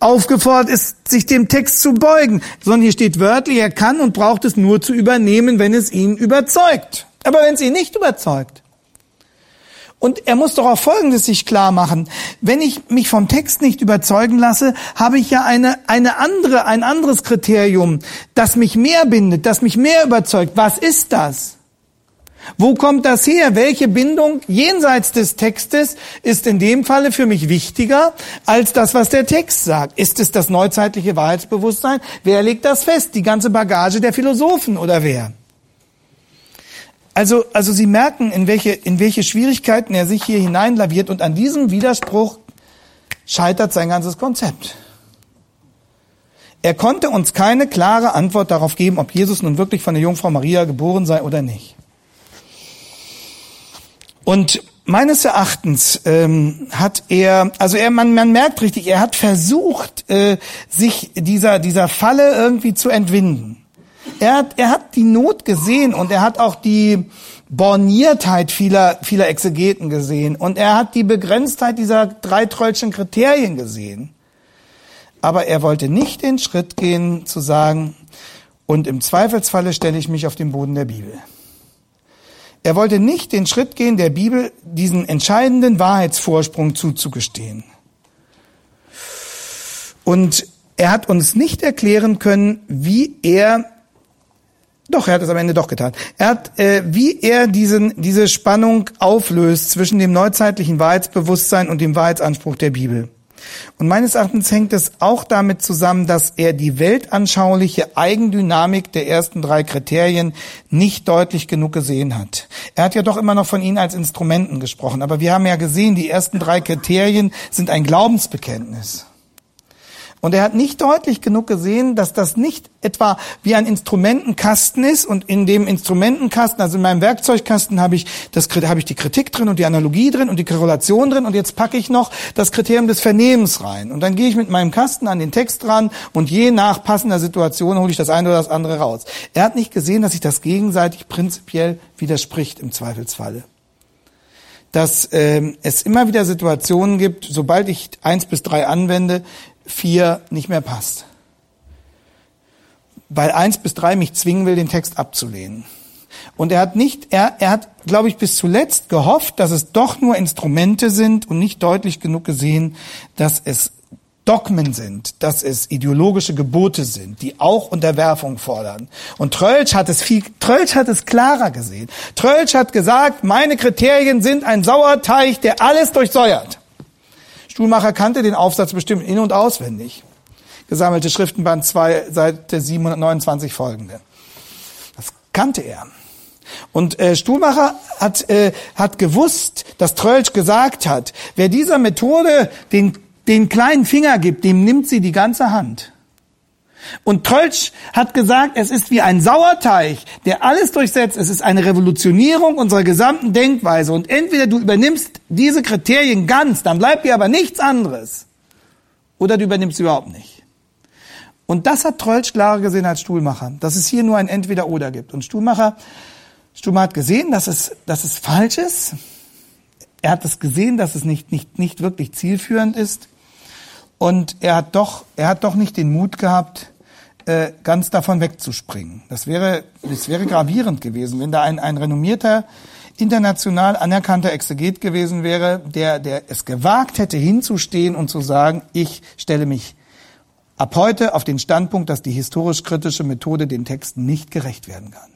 aufgefordert ist, sich dem Text zu beugen, sondern hier steht wörtlich, er kann und braucht es nur zu übernehmen, wenn es ihn überzeugt. Aber wenn es ihn nicht überzeugt. Und er muss doch auch Folgendes sich klar machen. Wenn ich mich vom Text nicht überzeugen lasse, habe ich ja eine, eine andere, ein anderes Kriterium, das mich mehr bindet, das mich mehr überzeugt. Was ist das? Wo kommt das her? Welche Bindung jenseits des Textes ist in dem Falle für mich wichtiger als das, was der Text sagt? Ist es das neuzeitliche Wahrheitsbewusstsein? Wer legt das fest? Die ganze Bagage der Philosophen oder wer? Also, also Sie merken, in welche, in welche Schwierigkeiten er sich hier hineinlaviert und an diesem Widerspruch scheitert sein ganzes Konzept. Er konnte uns keine klare Antwort darauf geben, ob Jesus nun wirklich von der Jungfrau Maria geboren sei oder nicht. Und meines Erachtens ähm, hat er, also er, man, man merkt richtig, er hat versucht, äh, sich dieser dieser Falle irgendwie zu entwinden. Er hat, er hat die Not gesehen und er hat auch die Borniertheit vieler vieler Exegeten gesehen und er hat die Begrenztheit dieser drei Trollschen Kriterien gesehen. Aber er wollte nicht den Schritt gehen zu sagen, und im Zweifelsfalle stelle ich mich auf den Boden der Bibel. Er wollte nicht den Schritt gehen, der Bibel diesen entscheidenden Wahrheitsvorsprung zuzugestehen. Und er hat uns nicht erklären können, wie er doch, er hat es am Ende doch getan. Er hat, äh, wie er diesen, diese Spannung auflöst zwischen dem neuzeitlichen Wahrheitsbewusstsein und dem Wahrheitsanspruch der Bibel. Und meines Erachtens hängt es auch damit zusammen, dass er die weltanschauliche Eigendynamik der ersten drei Kriterien nicht deutlich genug gesehen hat. Er hat ja doch immer noch von ihnen als Instrumenten gesprochen, aber wir haben ja gesehen, die ersten drei Kriterien sind ein Glaubensbekenntnis. Und er hat nicht deutlich genug gesehen, dass das nicht etwa wie ein Instrumentenkasten ist. Und in dem Instrumentenkasten, also in meinem Werkzeugkasten habe ich das habe ich die Kritik drin und die Analogie drin und die Korrelation drin. Und jetzt packe ich noch das Kriterium des Vernehmens rein. Und dann gehe ich mit meinem Kasten an den Text ran und je nach passender Situation hole ich das eine oder das andere raus. Er hat nicht gesehen, dass sich das gegenseitig prinzipiell widerspricht im Zweifelsfalle. Dass ähm, es immer wieder Situationen gibt, sobald ich eins bis drei anwende, vier nicht mehr passt. Weil eins bis drei mich zwingen will, den Text abzulehnen. Und er hat nicht, er, er hat, glaube ich, bis zuletzt gehofft, dass es doch nur Instrumente sind und nicht deutlich genug gesehen, dass es Dogmen sind, dass es ideologische Gebote sind, die auch Unterwerfung fordern. Und Trölsch hat es viel, Trölsch hat es klarer gesehen. Trölsch hat gesagt, meine Kriterien sind ein Sauerteig, der alles durchsäuert. Stuhlmacher kannte den Aufsatz bestimmt in- und auswendig. Gesammelte Schriftenband 2, Seite 729 folgende. Das kannte er. Und äh, Stuhlmacher hat, äh, hat gewusst, dass Trölsch gesagt hat, wer dieser Methode den den kleinen Finger gibt, dem nimmt sie die ganze Hand. Und Trölsch hat gesagt, es ist wie ein Sauerteig, der alles durchsetzt. Es ist eine Revolutionierung unserer gesamten Denkweise. Und entweder du übernimmst diese Kriterien ganz, dann bleibt dir aber nichts anderes. Oder du übernimmst sie überhaupt nicht. Und das hat Trölsch klarer gesehen als Stuhlmacher, dass es hier nur ein Entweder-Oder gibt. Und Stuhlmacher, Stuhlmacher hat gesehen, dass es, dass es falsch ist. Er hat es gesehen, dass es nicht, nicht, nicht wirklich zielführend ist. Und er hat doch, er hat doch nicht den Mut gehabt, äh, ganz davon wegzuspringen. Das wäre, das wäre gravierend gewesen, wenn da ein, ein renommierter, international anerkannter Exeget gewesen wäre, der, der es gewagt hätte, hinzustehen und zu sagen, ich stelle mich ab heute auf den Standpunkt, dass die historisch-kritische Methode den Texten nicht gerecht werden kann.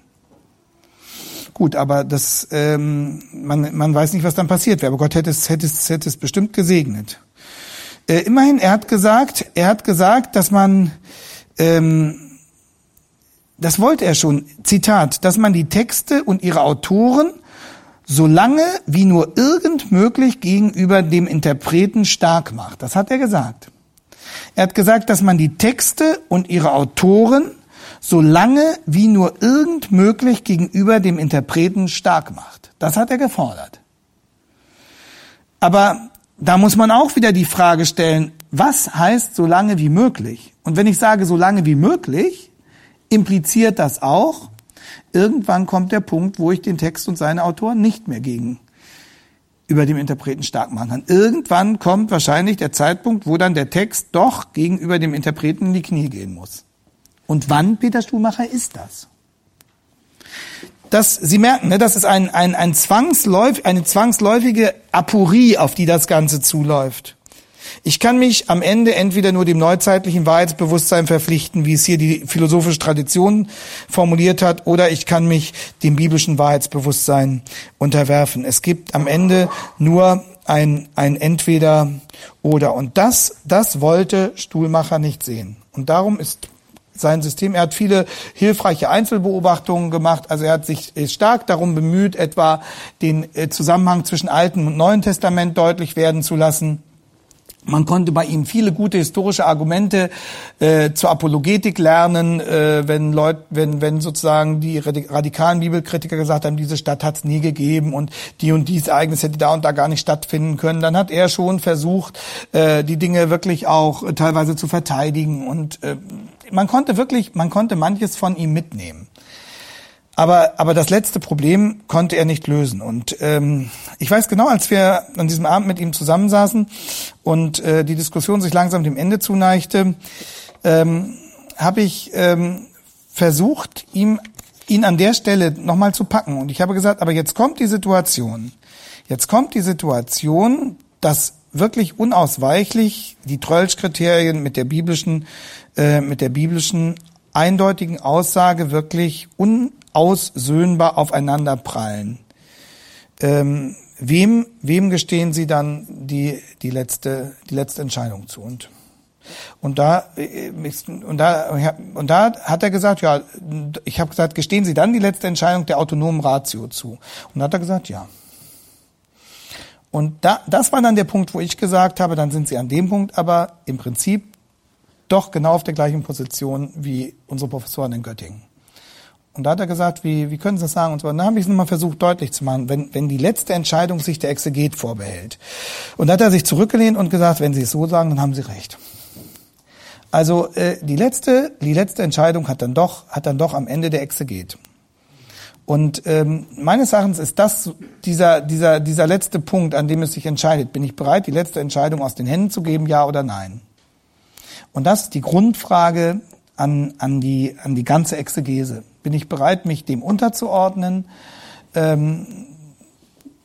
Gut, aber das, ähm, man, man weiß nicht, was dann passiert wäre. Aber Gott hätte es, hätte es, hätte es bestimmt gesegnet. Äh, immerhin, er hat gesagt, er hat gesagt, dass man, ähm, das wollte er schon, Zitat, dass man die Texte und ihre Autoren so lange wie nur irgend möglich gegenüber dem Interpreten stark macht. Das hat er gesagt. Er hat gesagt, dass man die Texte und ihre Autoren so lange wie nur irgend möglich gegenüber dem Interpreten stark macht. Das hat er gefordert. Aber da muss man auch wieder die Frage stellen, was heißt so lange wie möglich? Und wenn ich sage so lange wie möglich, impliziert das auch, irgendwann kommt der Punkt, wo ich den Text und seine Autoren nicht mehr gegen über dem Interpreten stark machen kann. Irgendwann kommt wahrscheinlich der Zeitpunkt, wo dann der Text doch gegenüber dem Interpreten in die Knie gehen muss. Und wann, Peter Stuhlmacher, ist das? Dass Sie merken, ne, das ist ein, ein, ein zwangsläuf, eine zwangsläufige Aporie, auf die das Ganze zuläuft. Ich kann mich am Ende entweder nur dem neuzeitlichen Wahrheitsbewusstsein verpflichten, wie es hier die philosophische Tradition formuliert hat, oder ich kann mich dem biblischen Wahrheitsbewusstsein unterwerfen. Es gibt am Ende nur ein, ein Entweder oder. Und das, das wollte Stuhlmacher nicht sehen. Und darum ist sein System. Er hat viele hilfreiche Einzelbeobachtungen gemacht. Also er hat sich stark darum bemüht, etwa den äh, Zusammenhang zwischen Alten und Neuen Testament deutlich werden zu lassen. Man konnte bei ihm viele gute historische Argumente äh, zur Apologetik lernen, äh, wenn Leute, wenn, wenn sozusagen die radikalen Bibelkritiker gesagt haben, diese Stadt hat es nie gegeben und die und dies Ereignis hätte da und da gar nicht stattfinden können, dann hat er schon versucht, äh, die Dinge wirklich auch teilweise zu verteidigen und äh, man konnte wirklich, man konnte manches von ihm mitnehmen. Aber, aber das letzte Problem konnte er nicht lösen. Und ähm, ich weiß genau, als wir an diesem Abend mit ihm zusammensaßen und äh, die Diskussion sich langsam dem Ende zuneigte, ähm, habe ich ähm, versucht, ihm ihn an der Stelle nochmal zu packen. Und ich habe gesagt, aber jetzt kommt die Situation. Jetzt kommt die Situation, dass wirklich unausweichlich die Trölsch-Kriterien mit der biblischen, äh, mit der biblischen eindeutigen Aussage wirklich unaussöhnbar aufeinander prallen. Ähm, wem, wem gestehen Sie dann die, die letzte, die letzte Entscheidung zu? Und, und da, äh, und da, und da hat er gesagt, ja, ich habe gesagt, gestehen Sie dann die letzte Entscheidung der autonomen Ratio zu? Und da hat er gesagt, ja. Und da, das war dann der Punkt, wo ich gesagt habe, dann sind Sie an dem Punkt aber im Prinzip doch genau auf der gleichen Position wie unsere Professoren in Göttingen. Und da hat er gesagt, wie, wie können Sie das sagen? Und so. Und dann habe ich es nochmal versucht deutlich zu machen, wenn, wenn die letzte Entscheidung sich der Exeget vorbehält. Und da hat er sich zurückgelehnt und gesagt, wenn Sie es so sagen, dann haben Sie recht. Also äh, die letzte, die letzte Entscheidung hat dann doch, hat dann doch am Ende der Exeget. Und ähm, meines Erachtens ist das dieser, dieser, dieser letzte Punkt, an dem es sich entscheidet. Bin ich bereit, die letzte Entscheidung aus den Händen zu geben, ja oder nein? Und das ist die Grundfrage an, an, die, an die ganze Exegese. Bin ich bereit, mich dem unterzuordnen? Ähm,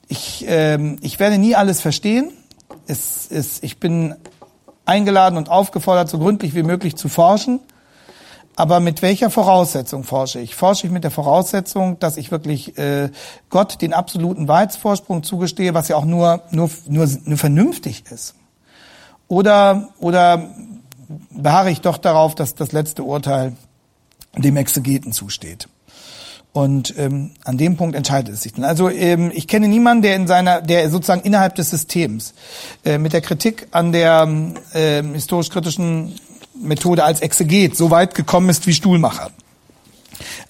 ich, ähm, ich werde nie alles verstehen. Es, es, ich bin eingeladen und aufgefordert, so gründlich wie möglich zu forschen. Aber mit welcher Voraussetzung forsche ich? Forsche ich mit der Voraussetzung, dass ich wirklich äh, Gott den absoluten Wahrheitsvorsprung zugestehe, was ja auch nur, nur, nur, nur vernünftig ist? Oder, oder beharre ich doch darauf, dass das letzte Urteil dem Exegeten zusteht. Und ähm, an dem Punkt entscheidet es sich dann. Also ähm, ich kenne niemanden, der in seiner, der sozusagen innerhalb des Systems äh, mit der Kritik an der äh, historisch-kritischen Methode als Exeget so weit gekommen ist wie Stuhlmacher.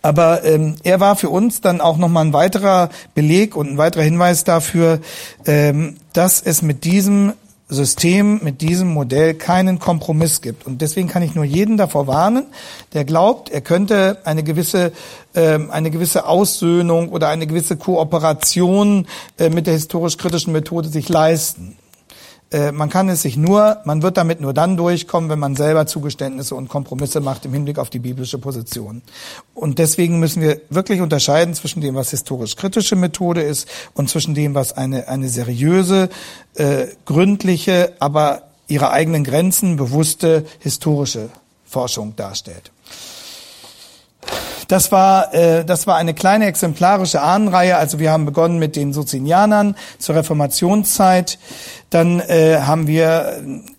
Aber ähm, er war für uns dann auch nochmal ein weiterer Beleg und ein weiterer Hinweis dafür, ähm, dass es mit diesem System, mit diesem Modell keinen Kompromiss gibt. Und deswegen kann ich nur jeden davor warnen, der glaubt, er könnte eine gewisse, ähm, eine gewisse Aussöhnung oder eine gewisse Kooperation äh, mit der historisch-kritischen Methode sich leisten. Äh, man kann es sich nur, man wird damit nur dann durchkommen, wenn man selber Zugeständnisse und Kompromisse macht im Hinblick auf die biblische Position. Und deswegen müssen wir wirklich unterscheiden zwischen dem, was historisch-kritische Methode ist und zwischen dem, was eine, eine seriöse, äh, gründliche, aber ihre eigenen Grenzen bewusste historische Forschung darstellt. Das war, äh, das war eine kleine exemplarische Ahnenreihe. Also wir haben begonnen mit den Socinianern zur Reformationszeit. Dann äh, haben wir äh,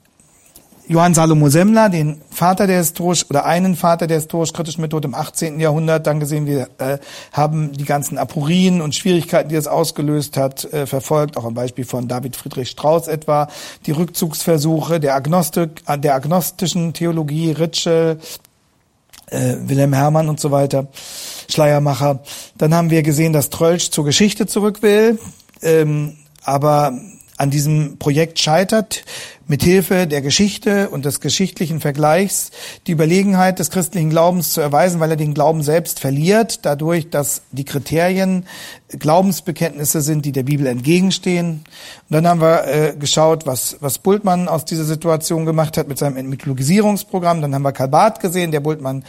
Johann Salomo Semmler, den Vater der historisch oder einen Vater der historisch-kritischen Methode im 18. Jahrhundert, dann gesehen, wir äh, haben die ganzen Apurien und Schwierigkeiten, die es ausgelöst hat, äh, verfolgt, auch am Beispiel von David Friedrich Strauss etwa, die Rückzugsversuche der Agnostik, der agnostischen Theologie, Ritschel, äh, Wilhelm Hermann und so weiter, Schleiermacher. Dann haben wir gesehen, dass Trölsch zur Geschichte zurück will, ähm, aber an diesem Projekt scheitert, mithilfe der Geschichte und des geschichtlichen Vergleichs die Überlegenheit des christlichen Glaubens zu erweisen, weil er den Glauben selbst verliert, dadurch, dass die Kriterien Glaubensbekenntnisse sind, die der Bibel entgegenstehen. Und dann haben wir äh, geschaut, was, was Bultmann aus dieser Situation gemacht hat mit seinem Entmythologisierungsprogramm. Dann haben wir Karl Barth gesehen, der Bultmann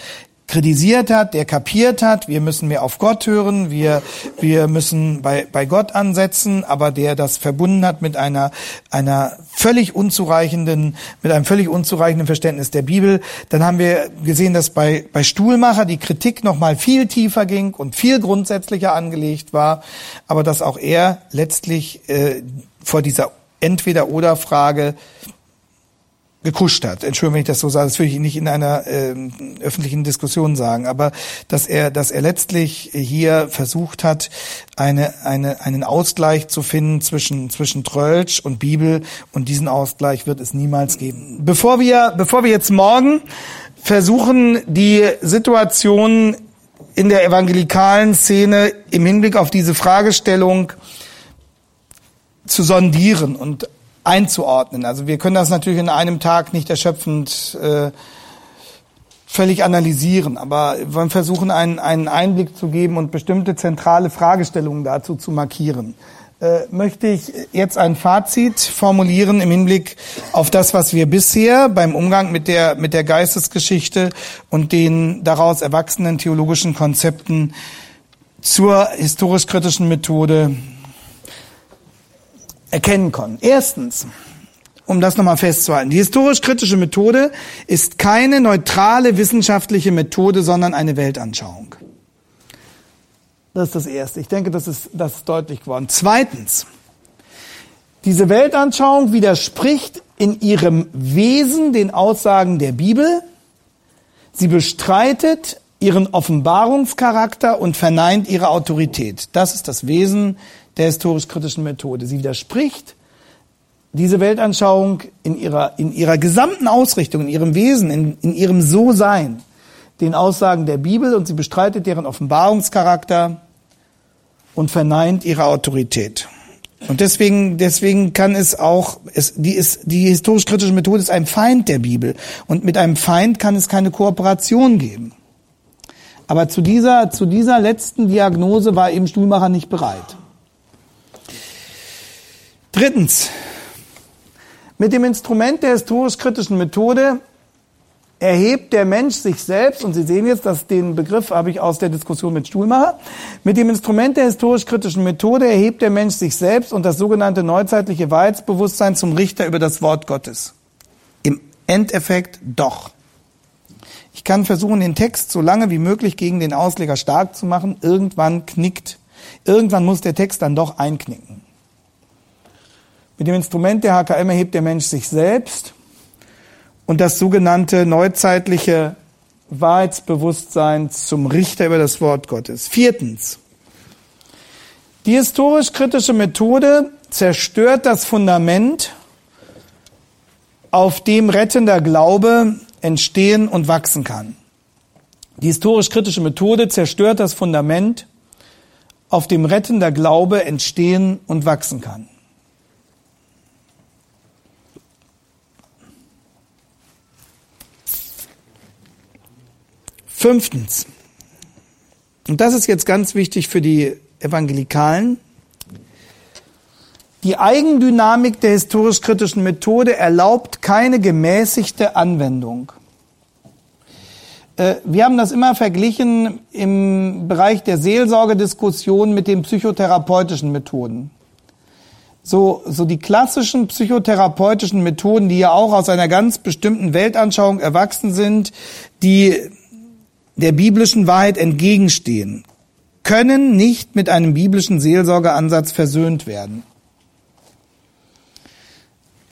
kritisiert hat, der kapiert hat, wir müssen mehr auf Gott hören, wir, wir müssen bei, bei Gott ansetzen, aber der das verbunden hat mit einer, einer völlig unzureichenden, mit einem völlig unzureichenden Verständnis der Bibel. Dann haben wir gesehen, dass bei, bei Stuhlmacher die Kritik nochmal viel tiefer ging und viel grundsätzlicher angelegt war, aber dass auch er letztlich äh, vor dieser Entweder-Oder-Frage gekuscht hat. Entschuldigung, wenn ich das so sage, das würde ich nicht in einer äh, öffentlichen Diskussion sagen, aber dass er, dass er letztlich hier versucht hat, eine, eine, einen Ausgleich zu finden zwischen, zwischen Trölsch und Bibel und diesen Ausgleich wird es niemals geben. Bevor wir, bevor wir jetzt morgen versuchen, die Situation in der evangelikalen Szene im Hinblick auf diese Fragestellung zu sondieren und einzuordnen. Also wir können das natürlich in einem Tag nicht erschöpfend äh, völlig analysieren, aber wir wollen versuchen, einen, einen Einblick zu geben und bestimmte zentrale Fragestellungen dazu zu markieren. Äh, möchte ich jetzt ein Fazit formulieren im Hinblick auf das, was wir bisher beim Umgang mit der, mit der Geistesgeschichte und den daraus erwachsenen theologischen Konzepten zur historisch-kritischen Methode erkennen können. Erstens, um das nochmal festzuhalten, die historisch-kritische Methode ist keine neutrale wissenschaftliche Methode, sondern eine Weltanschauung. Das ist das Erste. Ich denke, das ist, das ist deutlich geworden. Zweitens, diese Weltanschauung widerspricht in ihrem Wesen den Aussagen der Bibel. Sie bestreitet ihren Offenbarungscharakter und verneint ihre Autorität. Das ist das Wesen der historisch-kritischen Methode. Sie widerspricht diese Weltanschauung in ihrer, in ihrer gesamten Ausrichtung, in ihrem Wesen, in, in ihrem So-Sein, den Aussagen der Bibel und sie bestreitet deren Offenbarungscharakter und verneint ihre Autorität. Und deswegen, deswegen kann es auch, es, die, ist, die historisch-kritische Methode ist ein Feind der Bibel. Und mit einem Feind kann es keine Kooperation geben. Aber zu dieser, zu dieser letzten Diagnose war eben Stuhlmacher nicht bereit. Drittens, mit dem Instrument der historisch-kritischen Methode erhebt der Mensch sich selbst, und Sie sehen jetzt, dass den Begriff habe ich aus der Diskussion mit Stuhlmacher, mit dem Instrument der historisch-kritischen Methode erhebt der Mensch sich selbst und das sogenannte neuzeitliche Wahrheitsbewusstsein zum Richter über das Wort Gottes. Im Endeffekt doch. Ich kann versuchen, den Text so lange wie möglich gegen den Ausleger stark zu machen. Irgendwann knickt. Irgendwann muss der Text dann doch einknicken. Mit dem Instrument der HKM erhebt der Mensch sich selbst und das sogenannte neuzeitliche Wahrheitsbewusstsein zum Richter über das Wort Gottes. Viertens. Die historisch-kritische Methode zerstört das Fundament, auf dem rettender Glaube entstehen und wachsen kann. Die historisch-kritische Methode zerstört das Fundament, auf dem rettender Glaube entstehen und wachsen kann. Fünftens, und das ist jetzt ganz wichtig für die Evangelikalen, die Eigendynamik der historisch-kritischen Methode erlaubt keine gemäßigte Anwendung. Äh, wir haben das immer verglichen im Bereich der Seelsorgediskussion mit den psychotherapeutischen Methoden. So, so die klassischen psychotherapeutischen Methoden, die ja auch aus einer ganz bestimmten Weltanschauung erwachsen sind, die der biblischen Wahrheit entgegenstehen, können nicht mit einem biblischen Seelsorgeansatz versöhnt werden.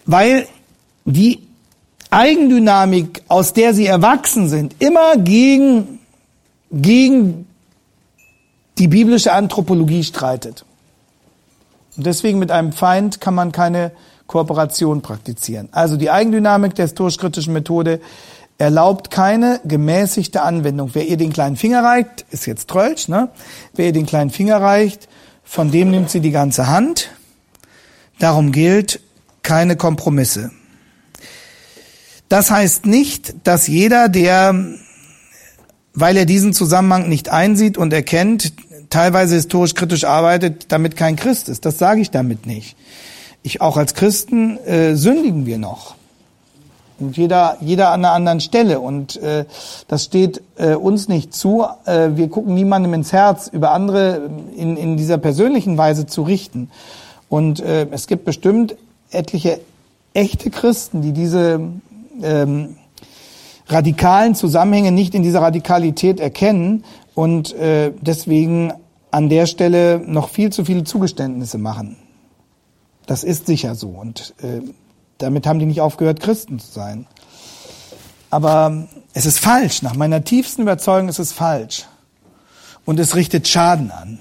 Weil die Eigendynamik, aus der sie erwachsen sind, immer gegen, gegen die biblische Anthropologie streitet. Und deswegen mit einem Feind kann man keine Kooperation praktizieren. Also die Eigendynamik der historisch-kritischen Methode erlaubt keine gemäßigte Anwendung. Wer ihr den kleinen Finger reicht, ist jetzt Trölsch, ne? Wer ihr den kleinen Finger reicht, von dem nimmt sie die ganze Hand. Darum gilt keine Kompromisse. Das heißt nicht, dass jeder, der, weil er diesen Zusammenhang nicht einsieht und erkennt, teilweise historisch kritisch arbeitet, damit kein Christ ist. Das sage ich damit nicht. Ich auch als Christen äh, sündigen wir noch. Und jeder, jeder an einer anderen Stelle. Und äh, das steht äh, uns nicht zu. Äh, wir gucken niemandem ins Herz, über andere in, in dieser persönlichen Weise zu richten. Und äh, es gibt bestimmt etliche echte Christen, die diese ähm, radikalen Zusammenhänge nicht in dieser Radikalität erkennen und äh, deswegen an der Stelle noch viel zu viele Zugeständnisse machen. Das ist sicher so. Und äh, damit haben die nicht aufgehört, Christen zu sein. Aber es ist falsch. Nach meiner tiefsten Überzeugung ist es falsch. Und es richtet Schaden an.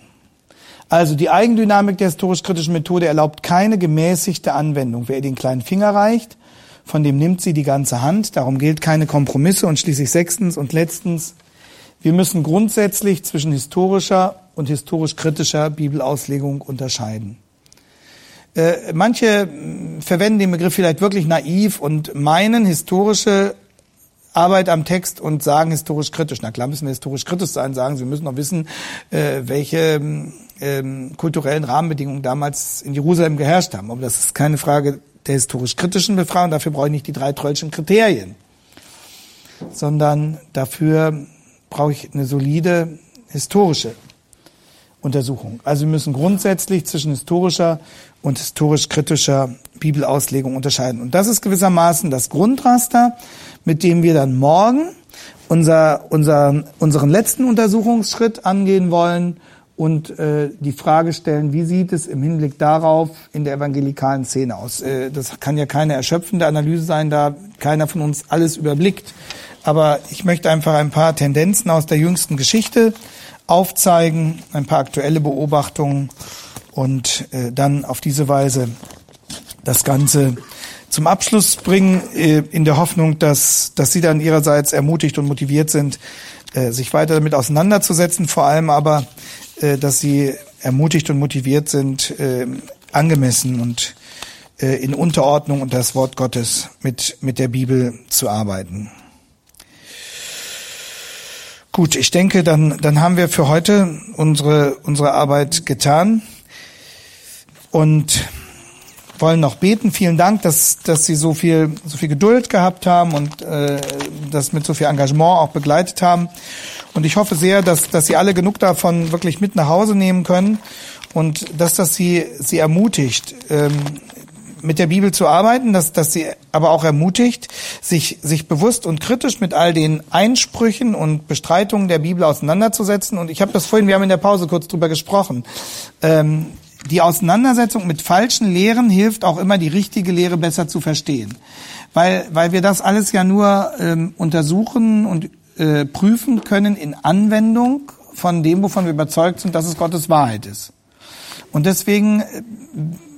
Also die Eigendynamik der historisch-kritischen Methode erlaubt keine gemäßigte Anwendung. Wer ihr den kleinen Finger reicht, von dem nimmt sie die ganze Hand. Darum gilt keine Kompromisse. Und schließlich sechstens und letztens, wir müssen grundsätzlich zwischen historischer und historisch-kritischer Bibelauslegung unterscheiden. Äh, manche verwenden den Begriff vielleicht wirklich naiv und meinen historische Arbeit am Text und sagen historisch kritisch. Na klar müssen wir historisch kritisch sein, sagen sie müssen noch wissen, äh, welche ähm, kulturellen Rahmenbedingungen damals in Jerusalem geherrscht haben. Aber das ist keine Frage der historisch kritischen Befragung, dafür brauche ich nicht die drei Trollschen Kriterien, sondern dafür brauche ich eine solide historische Untersuchung. Also wir müssen grundsätzlich zwischen historischer und historisch-kritischer Bibelauslegung unterscheiden. Und das ist gewissermaßen das Grundraster, mit dem wir dann morgen unser, unser, unseren letzten Untersuchungsschritt angehen wollen und äh, die Frage stellen, wie sieht es im Hinblick darauf in der evangelikalen Szene aus? Äh, das kann ja keine erschöpfende Analyse sein, da keiner von uns alles überblickt. Aber ich möchte einfach ein paar Tendenzen aus der jüngsten Geschichte aufzeigen, ein paar aktuelle Beobachtungen und äh, dann auf diese Weise das Ganze zum Abschluss bringen, äh, in der Hoffnung, dass, dass Sie dann Ihrerseits ermutigt und motiviert sind, äh, sich weiter damit auseinanderzusetzen, vor allem aber, äh, dass Sie ermutigt und motiviert sind, angemessen und in Unterordnung und das Wort Gottes mit, mit der Bibel zu arbeiten. Gut, ich denke, dann, dann haben wir für heute unsere, unsere Arbeit getan. Und wollen noch beten. Vielen Dank, dass, dass Sie so viel, so viel Geduld gehabt haben und äh, das mit so viel Engagement auch begleitet haben. Und ich hoffe sehr, dass, dass Sie alle genug davon wirklich mit nach Hause nehmen können und dass das Sie, Sie ermutigt, ähm, mit der Bibel zu arbeiten, dass, dass sie aber auch ermutigt, sich, sich bewusst und kritisch mit all den Einsprüchen und Bestreitungen der Bibel auseinanderzusetzen. Und ich habe das vorhin, wir haben in der Pause kurz drüber gesprochen. Ähm, die Auseinandersetzung mit falschen Lehren hilft auch immer, die richtige Lehre besser zu verstehen. Weil, weil wir das alles ja nur ähm, untersuchen und äh, prüfen können in Anwendung von dem, wovon wir überzeugt sind, dass es Gottes Wahrheit ist. Und deswegen äh,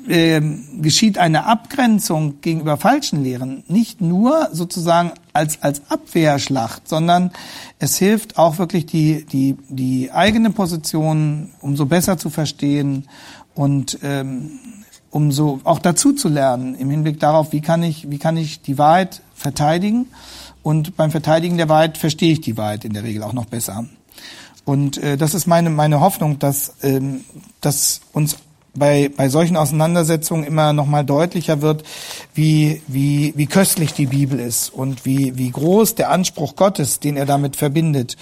äh, geschieht eine Abgrenzung gegenüber falschen Lehren nicht nur sozusagen als, als Abwehrschlacht, sondern es hilft auch wirklich die, die, die eigene Position umso besser zu verstehen und ähm, um so auch dazu zu lernen im Hinblick darauf, wie kann ich, wie kann ich die Wahrheit verteidigen und beim Verteidigen der Wahrheit verstehe ich die Wahrheit in der Regel auch noch besser. Und äh, das ist meine meine Hoffnung, dass ähm, dass uns bei, bei solchen Auseinandersetzungen immer noch mal deutlicher wird, wie, wie, wie köstlich die Bibel ist und wie, wie groß der Anspruch Gottes, den er damit verbindet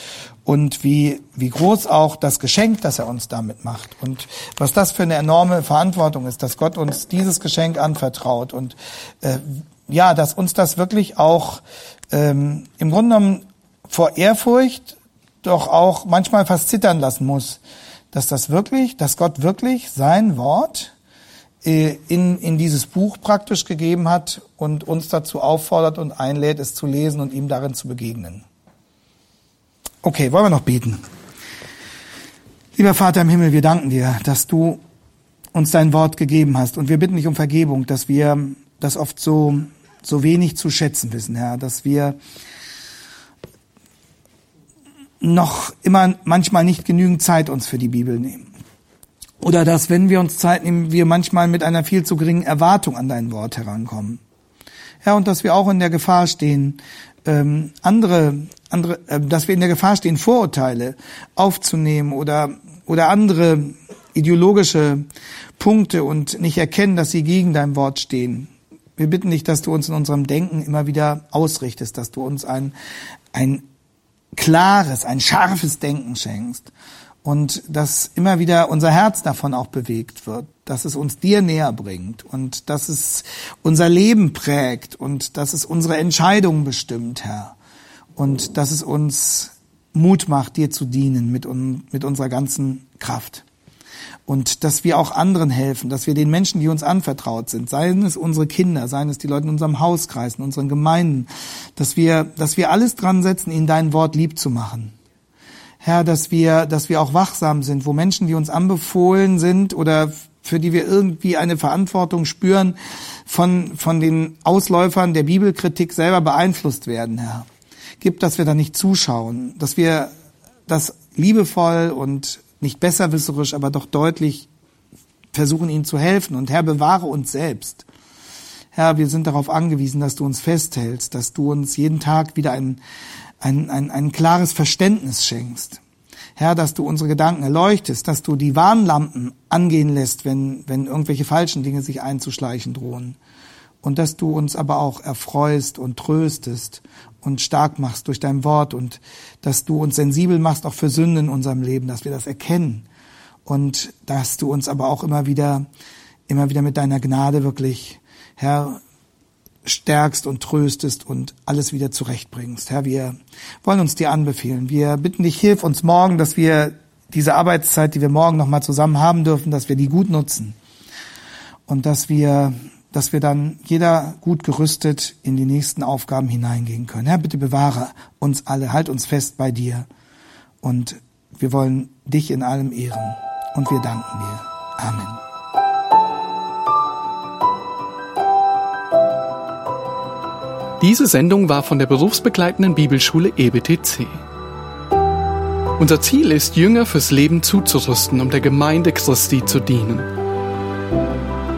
und wie, wie groß auch das Geschenk, das er uns damit macht und was das für eine enorme Verantwortung ist, dass Gott uns dieses Geschenk anvertraut und äh, ja, dass uns das wirklich auch ähm, im Grunde genommen vor Ehrfurcht doch auch manchmal fast zittern lassen muss, dass das wirklich, dass Gott wirklich sein Wort äh, in, in dieses Buch praktisch gegeben hat und uns dazu auffordert und einlädt, es zu lesen und ihm darin zu begegnen. Okay, wollen wir noch beten? Lieber Vater im Himmel, wir danken dir, dass du uns dein Wort gegeben hast und wir bitten dich um Vergebung, dass wir das oft so, so wenig zu schätzen wissen, Herr, dass wir noch immer manchmal nicht genügend Zeit uns für die Bibel nehmen. Oder dass, wenn wir uns Zeit nehmen, wir manchmal mit einer viel zu geringen Erwartung an dein Wort herankommen. Ja, und dass wir auch in der Gefahr stehen, ähm, andere, andere, äh, dass wir in der Gefahr stehen, Vorurteile aufzunehmen oder, oder andere ideologische Punkte und nicht erkennen, dass sie gegen dein Wort stehen. Wir bitten dich, dass du uns in unserem Denken immer wieder ausrichtest, dass du uns ein, ein klares, ein scharfes Denken schenkst und dass immer wieder unser Herz davon auch bewegt wird, dass es uns dir näher bringt und dass es unser Leben prägt und dass es unsere Entscheidungen bestimmt, Herr. Und dass es uns Mut macht, dir zu dienen mit, mit unserer ganzen Kraft und dass wir auch anderen helfen, dass wir den Menschen, die uns anvertraut sind, seien es unsere Kinder, seien es die Leute in unserem Hauskreis, in unseren Gemeinden, dass wir, dass wir alles dran setzen, ihnen dein Wort lieb zu machen. Herr, dass wir, dass wir auch wachsam sind, wo Menschen, die uns anbefohlen sind oder für die wir irgendwie eine Verantwortung spüren, von, von den Ausläufern der Bibelkritik selber beeinflusst werden, Herr. Gib, dass wir da nicht zuschauen, dass wir das liebevoll und nicht besserwisserisch, aber doch deutlich versuchen, ihnen zu helfen. Und Herr, bewahre uns selbst. Herr, wir sind darauf angewiesen, dass du uns festhältst, dass du uns jeden Tag wieder ein, ein, ein, ein klares Verständnis schenkst. Herr, dass du unsere Gedanken erleuchtest, dass du die Warnlampen angehen lässt, wenn, wenn irgendwelche falschen Dinge sich einzuschleichen drohen. Und dass du uns aber auch erfreust und tröstest und stark machst durch dein Wort und dass du uns sensibel machst auch für Sünden in unserem Leben, dass wir das erkennen und dass du uns aber auch immer wieder, immer wieder mit deiner Gnade wirklich, Herr, stärkst und tröstest und alles wieder zurechtbringst. Herr, wir wollen uns dir anbefehlen. Wir bitten dich, hilf uns morgen, dass wir diese Arbeitszeit, die wir morgen nochmal zusammen haben dürfen, dass wir die gut nutzen und dass wir dass wir dann jeder gut gerüstet in die nächsten Aufgaben hineingehen können. Herr, bitte bewahre uns alle, halt uns fest bei dir. Und wir wollen dich in allem ehren. Und wir danken dir. Amen. Diese Sendung war von der berufsbegleitenden Bibelschule EBTC. Unser Ziel ist, Jünger fürs Leben zuzurüsten, um der Gemeinde Christi zu dienen.